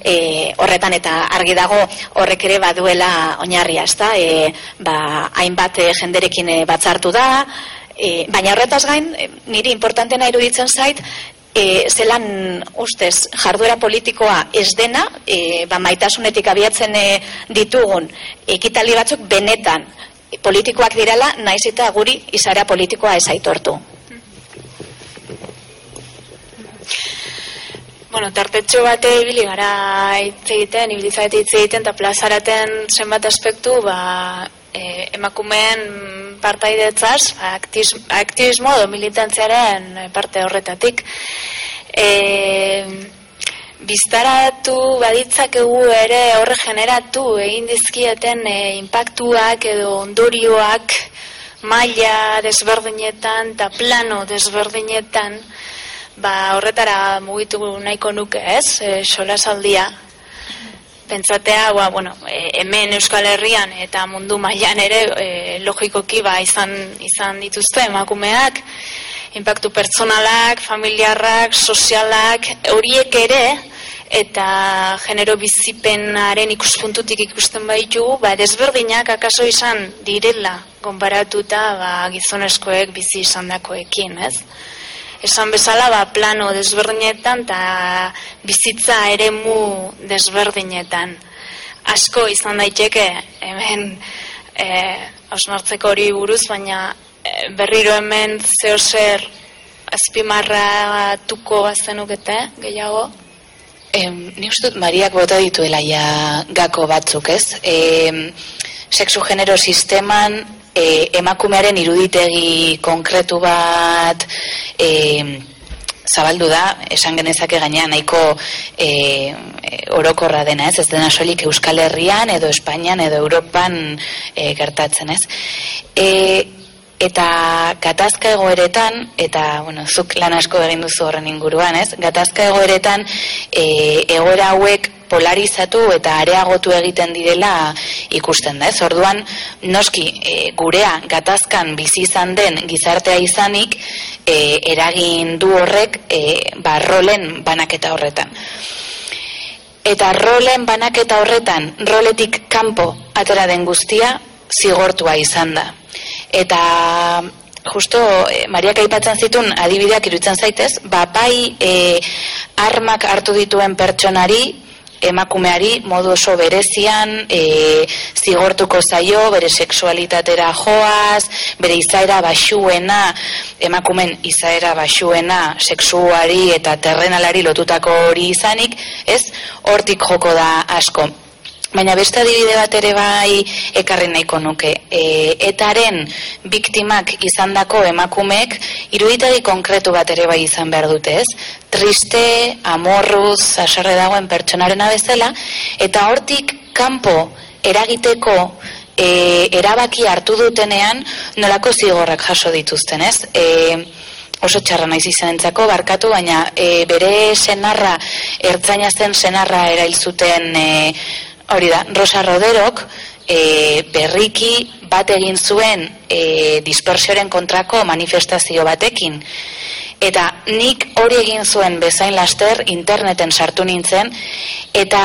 e, horretan eta argi dago horrek ere baduela oinarria, ezta? E, ba, hainbat e, jenderekin e, batzartu da, e, baina horretaz gain, e, niri importantena iruditzen zait, e, zelan ustez jarduera politikoa ez dena, e, ba, maitasunetik abiatzen e, ditugun ekitali batzuk benetan politikoak direla, naiz eta guri izara politikoa ez aitortu. Bueno, tartetxo bate ibili gara hitz egiten, ibili hitz egiten, eta plazaraten zenbat aspektu, ba, e, emakumeen partaidetzaz, aktivismo edo militantziaren parte horretatik. E, biztaratu baditzakegu ere horre generatu egin dizkieten e, inpaktuak edo ondorioak maila desberdinetan eta plano desberdinetan ba horretara mugitu nahiko nuke ez? E, solasaldia. Pentsatea ba, bueno, e, hemen Euskal Herrian eta mundu mailan ere e, logikoki ba izan izan dituzte emakumeak impactu pertsonalak, familiarrak, sozialak, horiek ere, eta genero bizipenaren ikuspuntutik ikusten baitu, ba, desberdinak akaso izan direla, konparatuta ba, gizonezkoek bizi izan dakoekin, ez? Esan bezala, ba, plano desberdinetan eta bizitza eremu desberdinetan. Asko izan daiteke, hemen, e, osnartzeko hori buruz, baina berriro hemen zeo zer azpimarratuko bazenukete gehiago? Em, ni uste dut Mariak bota dituela ja gako batzuk, ez? E, sexu genero sisteman e, emakumearen iruditegi konkretu bat e, zabaldu da, esan genezake gainean nahiko e, orokorra dena, ez? Ez dena soilik Euskal Herrian edo Espainian edo Europan e, gertatzen, ez? E, eta gatazka egoeretan eta bueno, zuk lan asko egin duzu horren inguruan, ez? Gatazka egoeretan e, egoera hauek polarizatu eta areagotu egiten direla ikusten da, ez? Orduan, noski, e, gurea gatazkan bizi izan den gizartea izanik e, eragin du horrek e, ba, rolen banaketa horretan. Eta rolen banaketa horretan, roletik kanpo atera den guztia, zigortua izan da eta justo e, Mariak aipatzen zitun adibideak iruditzen zaitez, ba bai e, armak hartu dituen pertsonari emakumeari modu oso berezian e, zigortuko zaio, bere sexualitatera joaz, bere izaera basuena, emakumen izaera basuena sexuari eta terrenalari lotutako hori izanik, ez, hortik joko da asko. Baina beste adibide bat ere bai ekarri nahiko nuke. E, etaren biktimak izandako emakumeek iruditegi konkretu bat ere bai izan behar dute ez. Triste, amorruz, asarre dagoen pertsonaren abezela, eta hortik kanpo eragiteko e, erabaki hartu dutenean nolako zigorrak jaso dituzten ez. E, oso txarra naiz izanentzako barkatu, baina e, bere senarra, ertzaina zen senarra erail zuten e, Hori da, Rosa Roderok e, berriki bat egin zuen e, dispersioaren kontrako manifestazio batekin. Eta nik hori egin zuen bezain laster interneten sartu nintzen, eta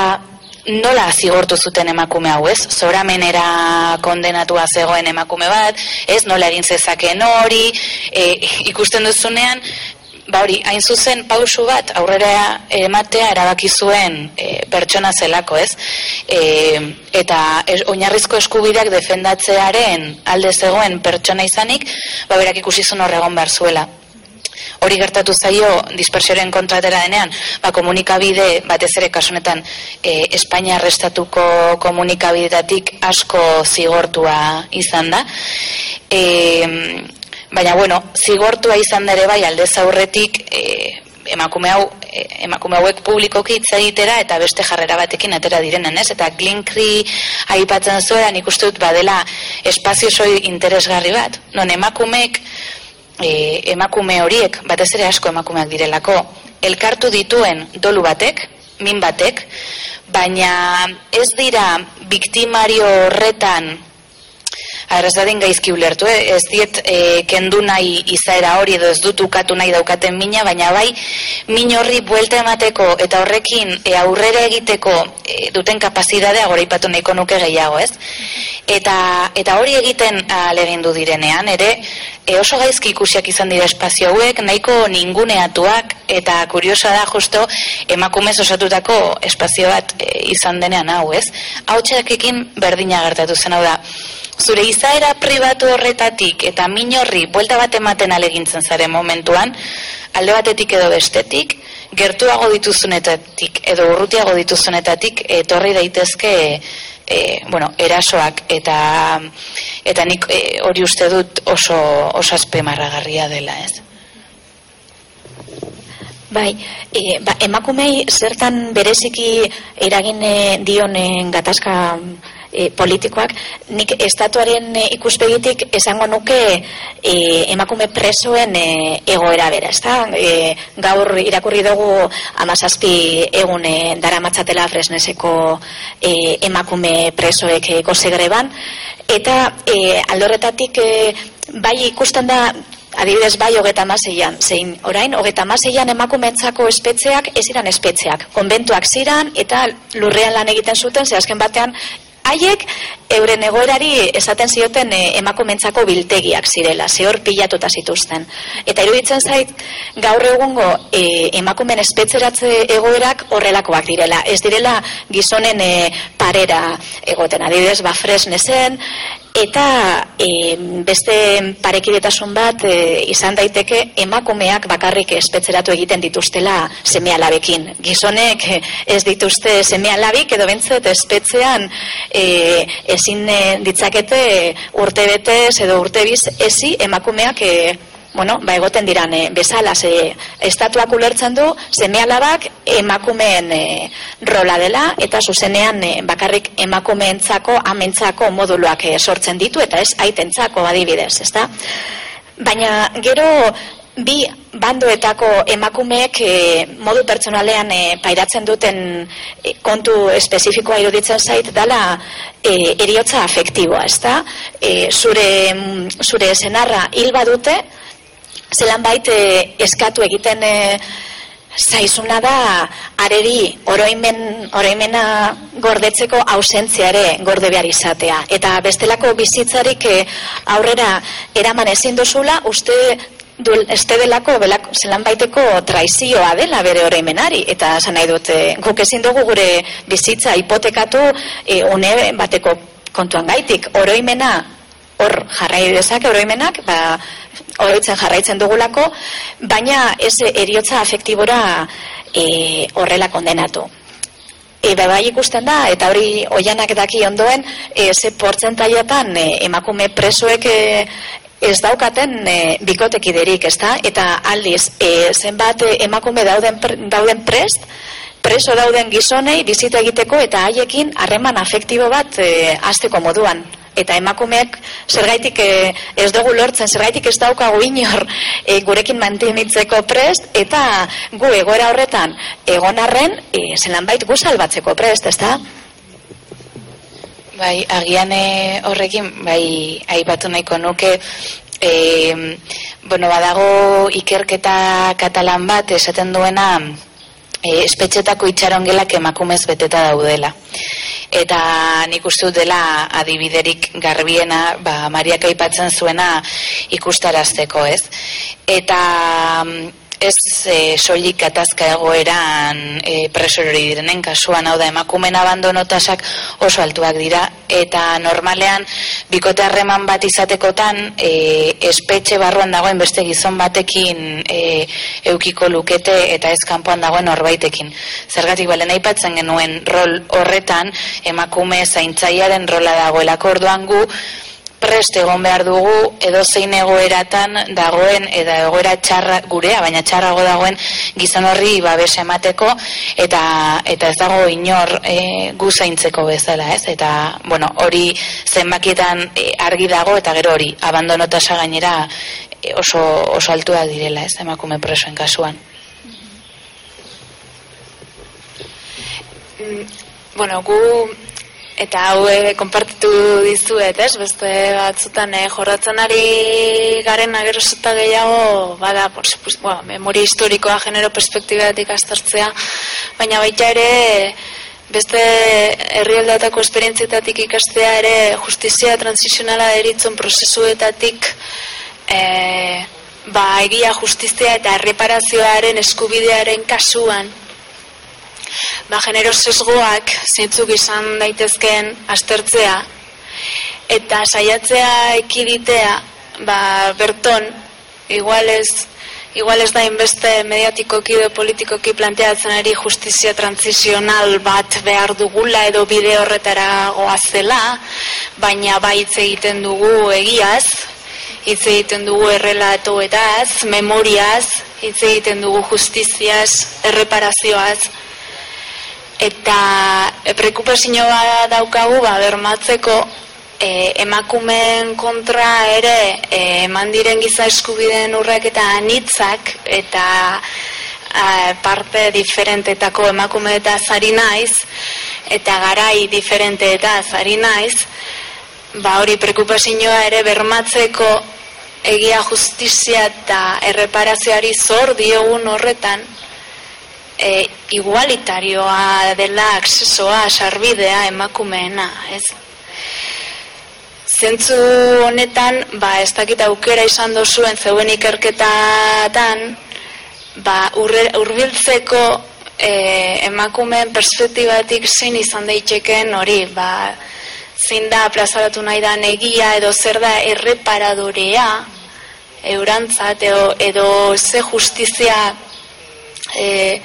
nola zigortu zuten emakume hau ez? Zoramenera kondenatua zegoen emakume bat, ez nola egin zezakeen hori, e, ikusten duzunean, ba hori, hain zuzen pausu bat aurrera ematea erabaki zuen e, pertsona zelako, ez? E, eta oinarrizko eskubideak defendatzearen alde zegoen pertsona izanik, ba berak ikusi zuen horregon behar zuela. Hori gertatu zaio dispersioaren kontratera denean, ba, komunikabide, batez ere kasunetan, e, Espainia arrestatuko komunikabidetik asko zigortua izan da. E, Baina, bueno, zigortua izan dere bai alde zaurretik e, emakume hau e, emakume hauek publikoki hitz egitera eta beste jarrera batekin atera direnen, ez? Eta Glinkri aipatzen zuera nik uste dut badela espazio soi interesgarri bat. Non emakumeek e, emakume horiek, batez ere asko emakumeak direlako, elkartu dituen dolu batek, min batek, baina ez dira biktimario horretan dadin gaizki ulertu, eh? ez diet e, kendu nahi izaera hori edo ez dut ukatu nahi daukaten mina, baina bai min horri buelta emateko eta horrekin e, aurrera egiteko e, duten kapazidadea gora ipatu nahiko nuke gehiago, ez? Eta, eta hori egiten alegindu direnean, ere e, oso gaizki ikusiak izan dira espazio hauek, nahiko ninguneatuak eta kuriosa da justo emakumez osatutako espazio bat izan denean hau, ez? Hau ekin berdina gertatu zen hau da, zure izaera pribatu horretatik eta min horri buelta bat ematen alegintzen zare momentuan, alde batetik edo bestetik, gertuago dituzunetatik edo urrutiago dituzunetatik etorri daitezke e, bueno, erasoak eta eta nik e, hori uste dut oso, oso azpemarragarria dela ez. Bai, e, ba, emakumei zertan bereziki eragin dionen gatazka e, politikoak, nik estatuaren e, ikuspegitik esango nuke e, emakume presoen e, egoera bera, ezta? E, gaur irakurri dugu amazazpi egun e, dara matzatela fresneseko e, emakume presoek e, gozegreban, eta e, aldorretatik e, bai ikusten da Adibidez bai hogeta maseian, zein orain hogeta maseian emakumentzako espetzeak ez iran espetzeak. Konbentuak ziran eta lurrean lan egiten zuten, ze azken batean haiek euren egoerari esaten zioten e, emakumentzako biltegiak zirela, zehor pilatuta zituzten. Eta iruditzen zait, gaur egungo e, emakumen espetzeratze egoerak horrelakoak direla. Ez direla gizonen e, parera egoten, adibidez, ba fresne zen, eta e, beste parekidetasun bat e, izan daiteke emakumeak bakarrik espetzeratu egiten dituztela semealabekin. Gizonek ez dituzte semealabik edo bentzet espetzean e, ezin e, ditzakete urte betez edo urte biz ezi emakumeak e, bueno, ba egoten diran e, bezala ze estatuak ulertzen du semealabak emakumeen e, rola dela eta zuzenean e, bakarrik emakumeentzako amentzako moduluak e, sortzen ditu eta ez aitentzako adibidez, ezta? Baina gero bi bandoetako emakumeek e, modu pertsonalean e, pairatzen duten kontu espezifikoa iruditzen zait dala e, eriotza afektiboa, ezta? E, zure, zure senarra hil badute, zelan baite eh, eskatu egiten e, zaizuna da areri oroimen, oroimena gordetzeko ausentziare gorde behar izatea. Eta bestelako bizitzarik e, aurrera eraman ezin duzula, uste du, este delako, belako, zelan baiteko traizioa dela bere oroimenari. Eta zan nahi dut, guk ezin dugu gure bizitza hipotekatu e, une bateko kontuan gaitik. Oroimena hor jarrai dezake oroimenak, ba, oroitzen jarraitzen dugulako, baina ez eriotza afektibora e, horrela kondenatu. E, ba, bai ikusten da, eta hori oianak daki ondoen, e, ze portzentaiatan e, emakume presoek e, ez daukaten e, bikotekiderik, ezta? Eta aldiz, e, zenbat emakume dauden, dauden prest, preso dauden gizonei bizita egiteko eta haiekin harreman afektibo bat e, azteko moduan eta emakumeak zergaitik e, ez dugu lortzen, zergaitik ez daukagu inor e, gurekin mantenitzeko prest, eta gu egoera horretan egon arren, e, zelan bait gu salbatzeko prest, ez da? Bai, agian horrekin, bai, aipatu nahiko nuke, e, bueno, badago ikerketa katalan bat, esaten duena, e, espetxetako itxarongelak emakumez beteta daudela eta nik uste dut dela adibiderik garbiena ba, Mariak aipatzen zuena ikustarazteko ez. Eta mm, ez e, soilik katazka egoeran e, presorori direnen kasuan, hau da emakumen abandonotasak oso altuak dira, eta normalean bikote harreman bat izatekotan e, espetxe barruan dagoen beste gizon batekin e, eukiko lukete eta ez kanpoan dagoen horbaitekin. Zergatik balen aipatzen genuen rol horretan emakume zaintzaiaren rola dagoelako orduan gu, prest egon behar dugu edo zein egoeratan dagoen eta egoera txarra gurea, baina txarrago dagoen gizon horri babes emateko eta eta ez dago inor e, gu zaintzeko bezala, ez? Eta, bueno, hori zenbakietan e, argi dago eta gero hori abandonotasa gainera e, oso, oso altua direla, ez? Emakume presoen kasuan. Mm, bueno, gu Eta hau konpartitu dizuet, ez? Beste batzutan eh, jorratzen ari garen ageroseta gehiago, bada, por supuesto, bueno, memoria historikoa genero perspektibatik astartzea, baina baita ere, beste herrialdatako esperientzietatik ikastea ere justizia transizionala eritzen prozesuetatik eh, ba, egia justizia eta erreparazioaren eskubidearen kasuan ba, genero sesgoak zintzuk izan daitezkeen astertzea eta saiatzea ekiditea ba, berton igualez Igual ez da inbeste mediatikoki edo politikoki planteatzen ari justizia transizional bat behar dugula edo bide horretara goazela, baina baitz egiten dugu egiaz, hitz egiten dugu errelatoetaz, memoriaz, hitz egiten dugu justiziaz, erreparazioaz, eta e, prekupazioa daukagu ba, bermatzeko e, emakumeen kontra ere e, eman diren giza eskubideen urrak eta anitzak eta a, parte diferentetako emakume eta zari naiz eta garai diferente eta zari naiz ba hori prekupazioa ere bermatzeko egia justizia eta erreparazioari zor diogun horretan e, igualitarioa dela aksesoa sarbidea emakumeena, ez? Zentzu honetan, ba, ez dakit aukera izan dozuen zeuen ikerketatan, ba, urbiltzeko e, emakumeen perspektibatik zein izan daiteken hori, ba, zein da plazaratu nahi da negia edo zer da erreparadorea eurantzat edo, edo ze justizia e,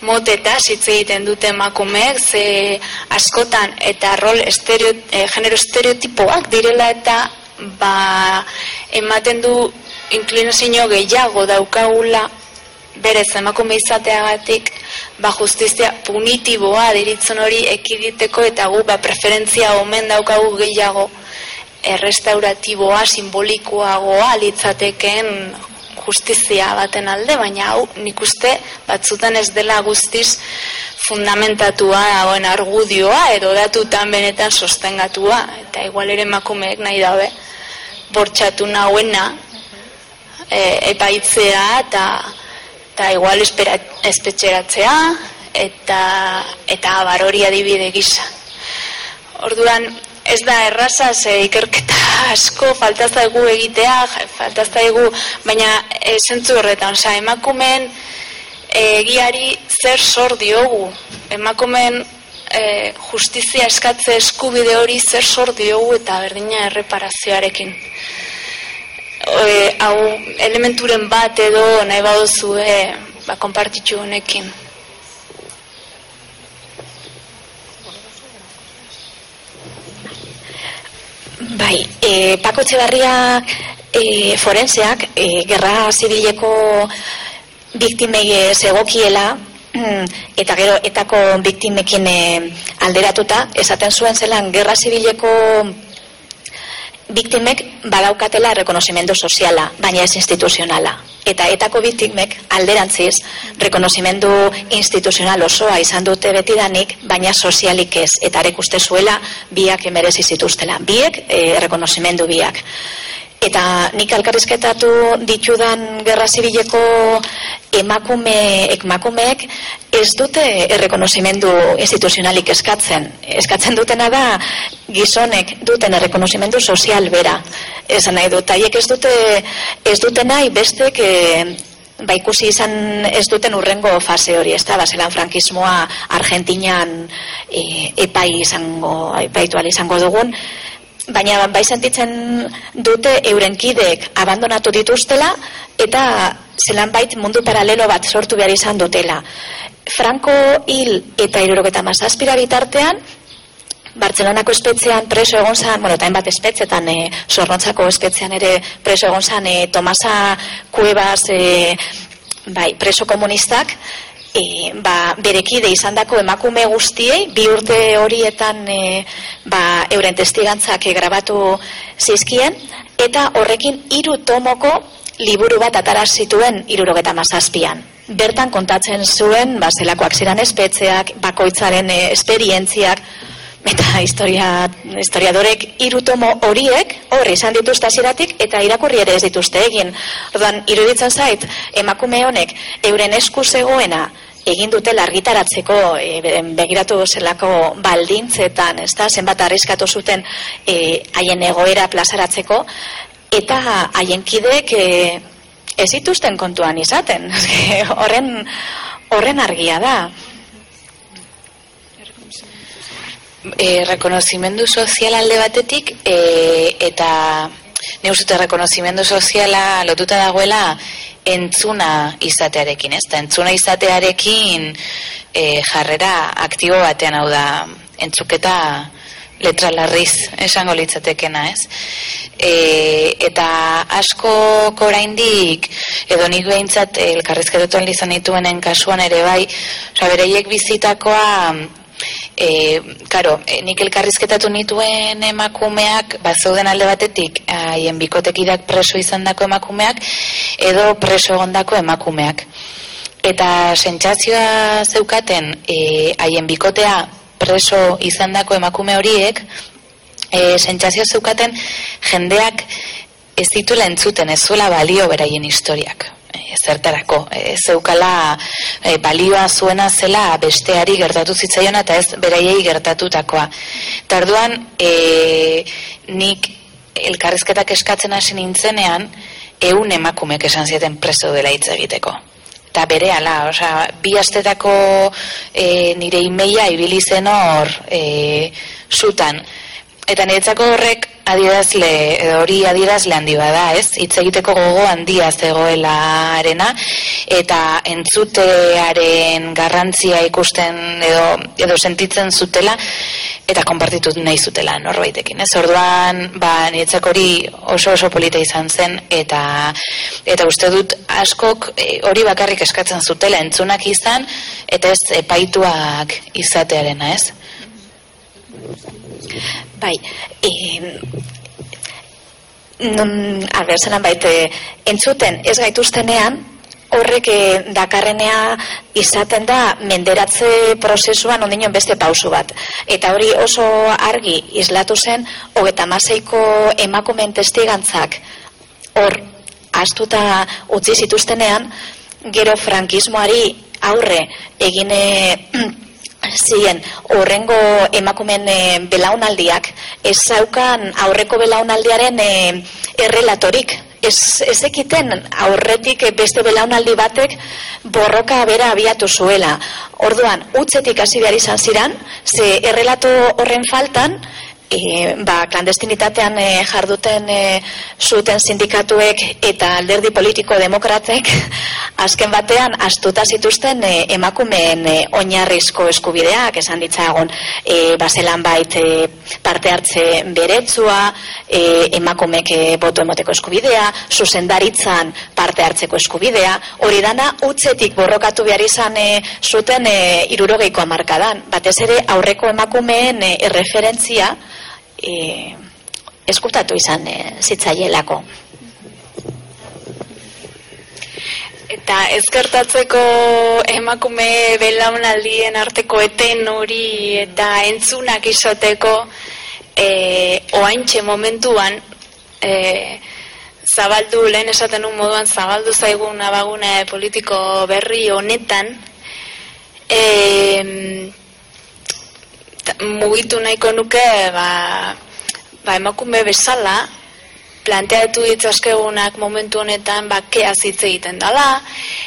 moteta hitz egiten dute emakumeek ze askotan eta rol estereo, e, genero estereotipoak direla eta ba, ematen du inklinazio gehiago daukagula berez emakume izateagatik ba justizia punitiboa diritzen hori ekiditeko eta gu ba preferentzia omen daukagu gehiago. Errestauratiboa simbolikoagoa litzateken justizia baten alde baina hau nik uste batzutan ez dela guztiz fundamentatua dagoen argudioa edo datutan benetan sostengatua eta igual ere emakumeek nahi dabe bortxatu nahuena e, epaitzea eta eta igual espetxeratzea eta eta barori adibide gisa. Orduan ez da erraza ze ikerketa asko falta zaigu egitea, falta zaigu, baina esentzu horretan, osea, emakumeen egiari zer sor diogu. Emakumeen e, justizia eskatze eskubide hori zer sor diogu eta berdina erreparazioarekin e, hau elementuren bat edo nahi baduzu e, ba, konpartitxu honekin. Bai, e, Pako Txebarria e, forenseak e, gerra zibileko biktimei segokiela mm, eta gero etako biktimekin e, alderatuta esaten zuen zelan gerra zibileko biktimek badaukatela rekonozimendu soziala, baina ez instituzionala. Eta etako biktimek alderantziz rekonozimendu instituzional osoa izan dute betidanik, baina sozialik ez. Eta arek uste zuela biak emerezi zituztela. Biek e, rekonozimendu biak. Eta nik alkarrizketatu ditudan gerra zibileko emakume, emakumeek ez dute errekonozimendu instituzionalik eskatzen. Eskatzen dutena da gizonek duten errekonozimendu sozial bera. Esan nahi dut, haiek ez dute ez dute nahi bestek e, ba ikusi izan ez duten urrengo fase hori, ez da, baselan frankismoa Argentinan e, epai izango, epaitu izango dugun, baina bai sentitzen dute euren kideek abandonatu dituztela eta zelan bait mundu paralelo bat sortu behar izan dutela. Franco hil eta iruroketa mazazpira bitartean, Bartzelonako espetzean preso egon zan, bueno, eta hainbat espetzetan, e, eh, sornotzako espetzean ere preso egon zan, e, Tomasa Cuevas, e, bai, preso komunistak, e, ba, berekide izan dako emakume guztiei, bi urte horietan e, ba, euren testigantzak e, grabatu zizkien, eta horrekin hiru tomoko liburu bat atara zituen irurogeta mazazpian. Bertan kontatzen zuen, ba, zelakoak ziren espetzeak, bakoitzaren e, esperientziak, eta historia, historiadorek irutomo horiek horri izan dituzte hasieratik eta irakurri ere ez dituzte egin. Orduan, iruditzen zait, emakume honek euren esku zegoena egin dute largitaratzeko e, begiratu zelako baldintzetan, ez da, zenbat arriskatu zuten e, haien egoera plazaratzeko, eta haien kidek e, ez dituzten kontuan izaten. horren, horren argia da. E, rekonozimendu sozial alde batetik e, eta ne uste rekonozimendu soziala lotuta dagoela entzuna izatearekin, ez? entzuna izatearekin e, jarrera aktibo batean hau da entzuketa letra larriz esango litzatekena, ez? E, eta asko koraindik edo nik behintzat elkarrizketatuan lizan dituenen kasuan ere bai, oza, bereiek bizitakoa E, karo, e, nik elkarrizketatu nituen emakumeak, bat zeuden alde batetik, haien bikotekidak preso izan dako emakumeak, edo preso egondako emakumeak. Eta sentsazioa zeukaten, e, haien bikotea preso izan dako emakume horiek, e, sentsazioa zeukaten jendeak ez dituela entzuten, ez zuela balio beraien historiak zertarako e, zeukala e, balioa zuena zela besteari gertatu zitzaiona eta ez beraiei gertatutakoa. Tarduan e, nik elkarrizketak eskatzen hasi nintzenean ehun emakumeek esan zieten preso dela hitz egiteko. Eta bere ala, osea, bi astetako e, nire imeia ibili zen hor e, zutan eta niretzako horrek adierazle edo hori adierazle handi bada, ez? Hitz egiteko gogo handia zegoela arena eta entzutearen garrantzia ikusten edo edo sentitzen zutela eta konpartitu nahi zutela norbaitekin, ez? Orduan, ba niretzako hori oso oso polita izan zen eta eta uste dut askok e, hori bakarrik eskatzen zutela entzunak izan eta ez epaituak izatearena, ez? Bai, e, nun, abertzenan baite, entzuten ez gaituztenean, horrek eh, dakarrenea izaten da menderatze prozesuan ondino beste pausu bat. Eta hori oso argi islatu zen, hogeta maseiko emakumen testigantzak hor astuta utzi zituztenean, gero frankismoari aurre egine ziren horrengo emakumen e, belaunaldiak ez zaukan aurreko belaunaldiaren e, errelatorik? Ez, ez ekiten aurretik beste belaunaldi batek borroka bera abiatu zuela. Orduan utzetik hasi behar izan ziran ze errelato horren faltan e, ba, klandestinitatean e, jarduten e, zuten sindikatuek eta alderdi politiko demokratek azken batean astuta zituzten e, emakumeen e, oinarrizko eskubideak. Esan ditzagon e, baselan bait e, parte hartze beretzua e, emakumek e, boto emoteko eskubidea zuzendaritzan parte hartzeko eskubidea. Hori dana utzetik borrokatu behar izan e, zuten e, irurogeiko amarkadan batez ere aurreko emakumeen e, erreferentzia e, eskutatu izan e, zitzaielako. Eta ezkertatzeko emakume belaunaldien arteko eten hori eta entzunak izateko e, oaintxe momentuan e, zabaldu, lehen esaten un moduan zabaldu zaigun abagune politiko berri honetan e, mugitu nahiko nuke ba, ba emakume bezala planteatu ditzaskegunak momentu honetan bakea hitz egiten dala,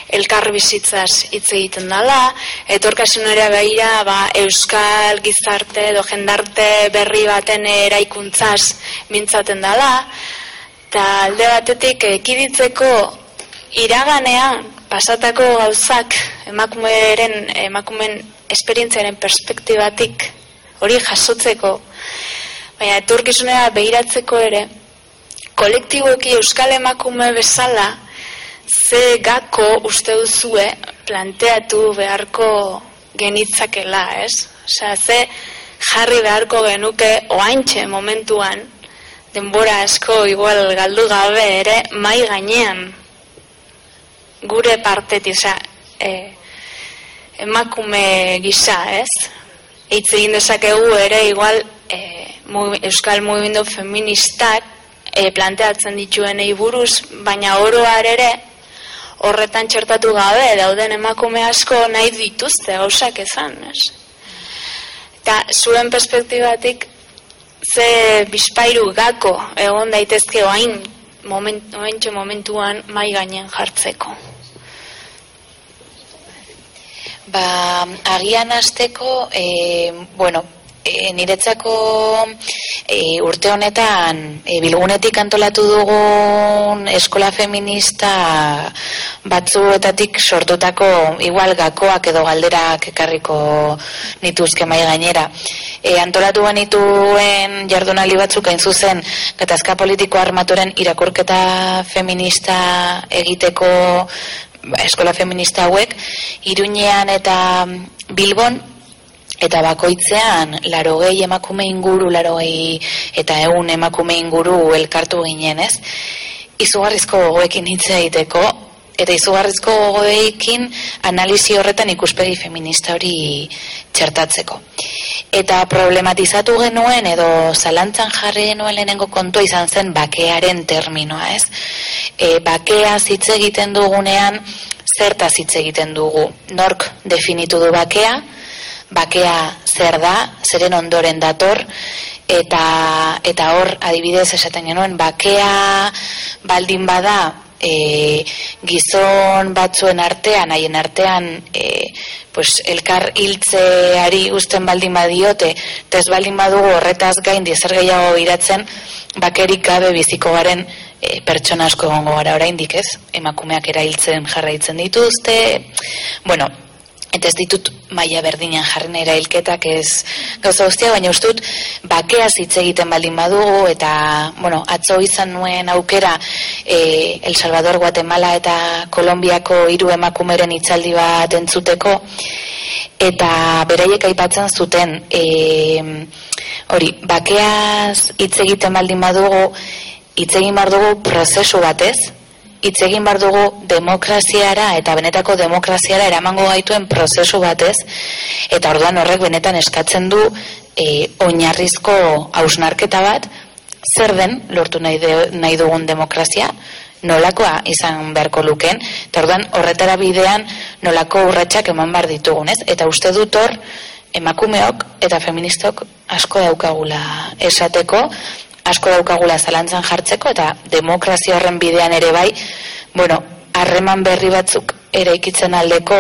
elkar bizitzaz hitz egiten dala, etorkasunera behira ba, euskal gizarte edo jendarte berri baten eraikuntzaz mintzaten dala, eta alde batetik ekiditzeko iraganean pasatako gauzak emakumeren emakumen esperientziaren perspektibatik hori jasotzeko, baina etorkizunera behiratzeko ere, kolektiboki euskal emakume bezala, ze gako uste duzue planteatu beharko genitzakela, ez? Osea, ze jarri beharko genuke oaintxe momentuan, denbora asko igual galdu gabe ere, mai gainean, gure partetik, osea, e, emakume gisa, ez? Hitz egin dezakegu ere igual e, euskal mugimendu feministak e, planteatzen dituenei buruz, baina oroar ere horretan txertatu gabe dauden emakume asko nahi dituzte gauzak ezan, ez? Eta zuen perspektibatik ze bizpairu gako egon daitezke oain moment, momentuan mai gainen jartzeko. Ba, agian azteko, e, bueno, e, niretzako e, urte honetan e, bilgunetik antolatu dugun eskola feminista batzuetatik sortutako igual gakoak edo galderak ekarriko nituzke mai gainera. E, antolatu banituen jardunali batzuk hain zuzen gatazka politiko armaturen irakurketa feminista egiteko eskola feminista hauek, Iruñean eta Bilbon, eta bakoitzean larogei emakume inguru, larogei eta egun emakume inguru elkartu ginen, ez? Izugarrizko gogoekin hitz egiteko, eta izugarrizko gogoekin analizi horretan ikuspegi feminista hori txertatzeko. Eta problematizatu genuen edo zalantzan jarri genuen lehenengo kontua izan zen bakearen terminoa, ez? E, bakea hitz egiten dugunean zerta hitz egiten dugu. Nork definitu du bakea, bakea zer da, zeren ondoren dator, eta eta hor adibidez esaten genuen bakea baldin bada e, gizon batzuen artean, haien artean, e, pues, elkar hiltzeari usten baldin badiote, tez baldin badugu horretaz gain dizer gehiago iratzen, bakerik gabe biziko garen e, pertsona asko egongo gara oraindik ez, emakumeak erailtzen jarraitzen dituzte, bueno, eta ez ditut maila berdinean jarri nahi hilketak ez gauza guztia, baina ustut bakea hitz egiten baldin badugu eta bueno, atzo izan nuen aukera e, El Salvador, Guatemala eta Kolombiako hiru emakumeren hitzaldi bat entzuteko. Eta beraiek aipatzen zuten e, hori, bakeaz hitz egiten baldin badugu hitz egin bar dugu prozesu batez, hitz egin bar dugu demokraziara eta benetako demokraziara eramango gaituen prozesu batez eta orduan horrek benetan eskatzen du e, oinarrizko hausnarketa bat zer den lortu nahi, nahi dugun demokrazia nolakoa izan beharko luken eta orduan horretara bidean nolako urratsak eman bar ditugun ez? eta uste dut hor emakumeok eta feministok asko daukagula esateko asko daukagula zalantzan jartzeko eta demokrazia horren bidean ere bai, bueno, harreman berri batzuk ere ikitzen aldeko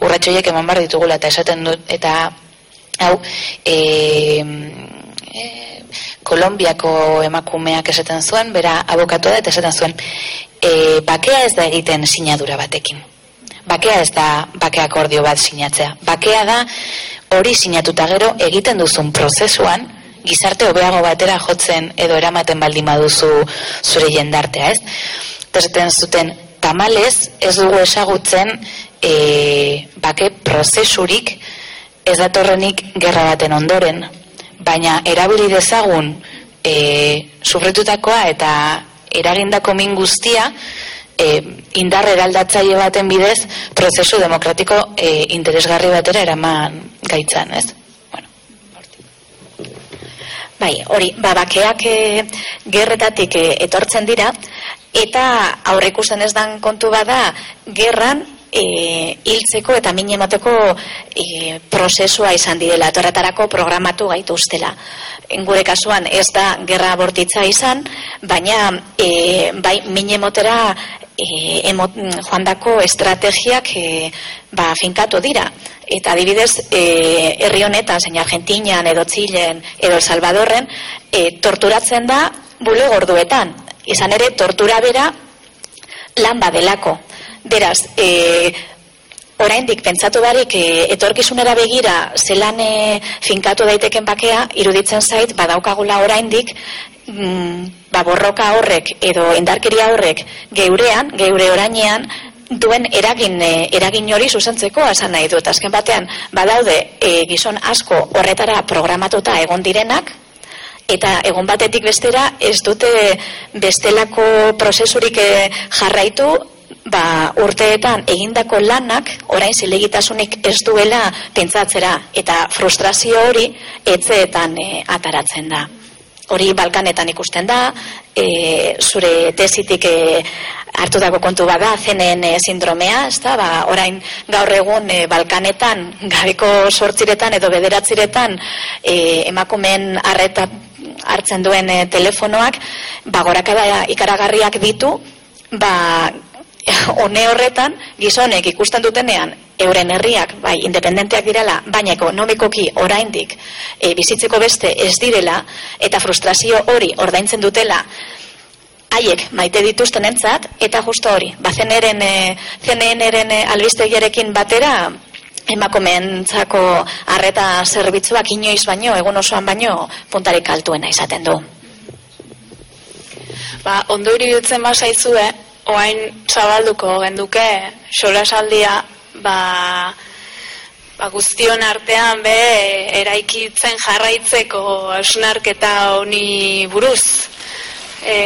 urratxoiek eman bar ditugula eta esaten dut, eta hau, e, e, Kolombiako emakumeak esaten zuen, bera abokatu da eta esaten zuen, e, bakea ez da egiten sinadura batekin. Bakea ez da bakea akordio bat sinatzea. Bakea da hori sinatuta gero egiten duzun prozesuan, gizarte hobeago batera jotzen edo eramaten baldin baduzu zure jendartea, ez? Terten zuten tamalez ez dugu esagutzen e, bake prozesurik ez datorrenik gerra baten ondoren, baina erabili dezagun e, sufritutakoa eta eragindako min guztia e, indar eraldatzaile baten bidez prozesu demokratiko e, interesgarri batera eraman gaitzan, ez? Bai, hori, ba, bakeak e, gerretatik e, etortzen dira, eta aurre ikusten ez dan kontu bada, gerran e, hiltzeko eta min emateko e, prozesua izan direla, torretarako programatu gaitu ustela. Gure kasuan ez da gerra bortitza izan, baina e, bai min emotera e, emot, joan dako estrategiak e, ba, finkatu dira. Eta adibidez e, herri honetan zein Argentinian edo Txilen edo El Salvadorren e, torturatzen da bule gorduetan izan ere tortura bera lan badelako. Beraz e, oraindik pentsatu barik e, etorkizunera begira zelan finkatu daiteken bakea iruditzen zait badaukagula oraindik mm, ba borroka horrek edo indarkeria horrek geurean geure orainean duen eragin eh, eragin hori zuzentzeko esan nahi dut. Azken batean, badaude e, gizon asko horretara programatuta egon direnak, eta egon batetik bestera ez dute bestelako prozesurik eh, jarraitu, ba, urteetan egindako lanak orain zilegitasunik ez duela pentsatzera eta frustrazio hori etzeetan ataratzen da. Hori Balkanetan ikusten da, e, zure tesitik e, hartu dago kontu bada, zenen e, sindromea, ez ba, orain gaur egun e, Balkanetan, gabeko sortziretan edo bederatziretan e, emakumen arreta hartzen duen e, telefonoak, ba, gorakada ikaragarriak ditu, ba, one horretan, gizonek ikusten dutenean, euren herriak, bai, independenteak direla, baina ekonomikoki oraindik e, bizitzeko beste ez direla, eta frustrazio hori ordaintzen dutela, haiek maite dituzten entzat, eta justo hori, ba, zeneren, e, zeneren e, albistegiarekin batera, emakomeentzako arreta zerbitzuak inoiz baino, egun osoan baino, puntarik altuena izaten du. Ba, ondo iruditzen basaizue, oain zabalduko genduke solasaldia ba, ba guztion artean be eraikitzen jarraitzeko ausnarketa honi buruz. E,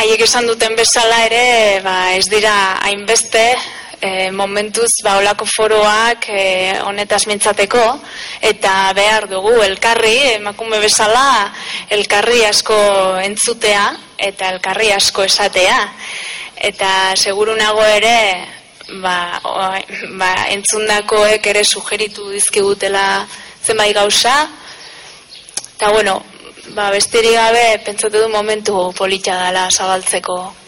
haiek esan duten bezala ere ba, ez dira hainbeste e, momentuz ba olako foroak e, honetaz mintzateko eta behar dugu elkarri emakume bezala elkarri asko entzutea eta elkarri asko esatea. Eta seguru nago ere ba, ba, entzundakoek ere sugeritu dizkigutela zenbait gauza. Eta bueno ba, besterik gabe pentsatu du momentu polita dela zabaltzeko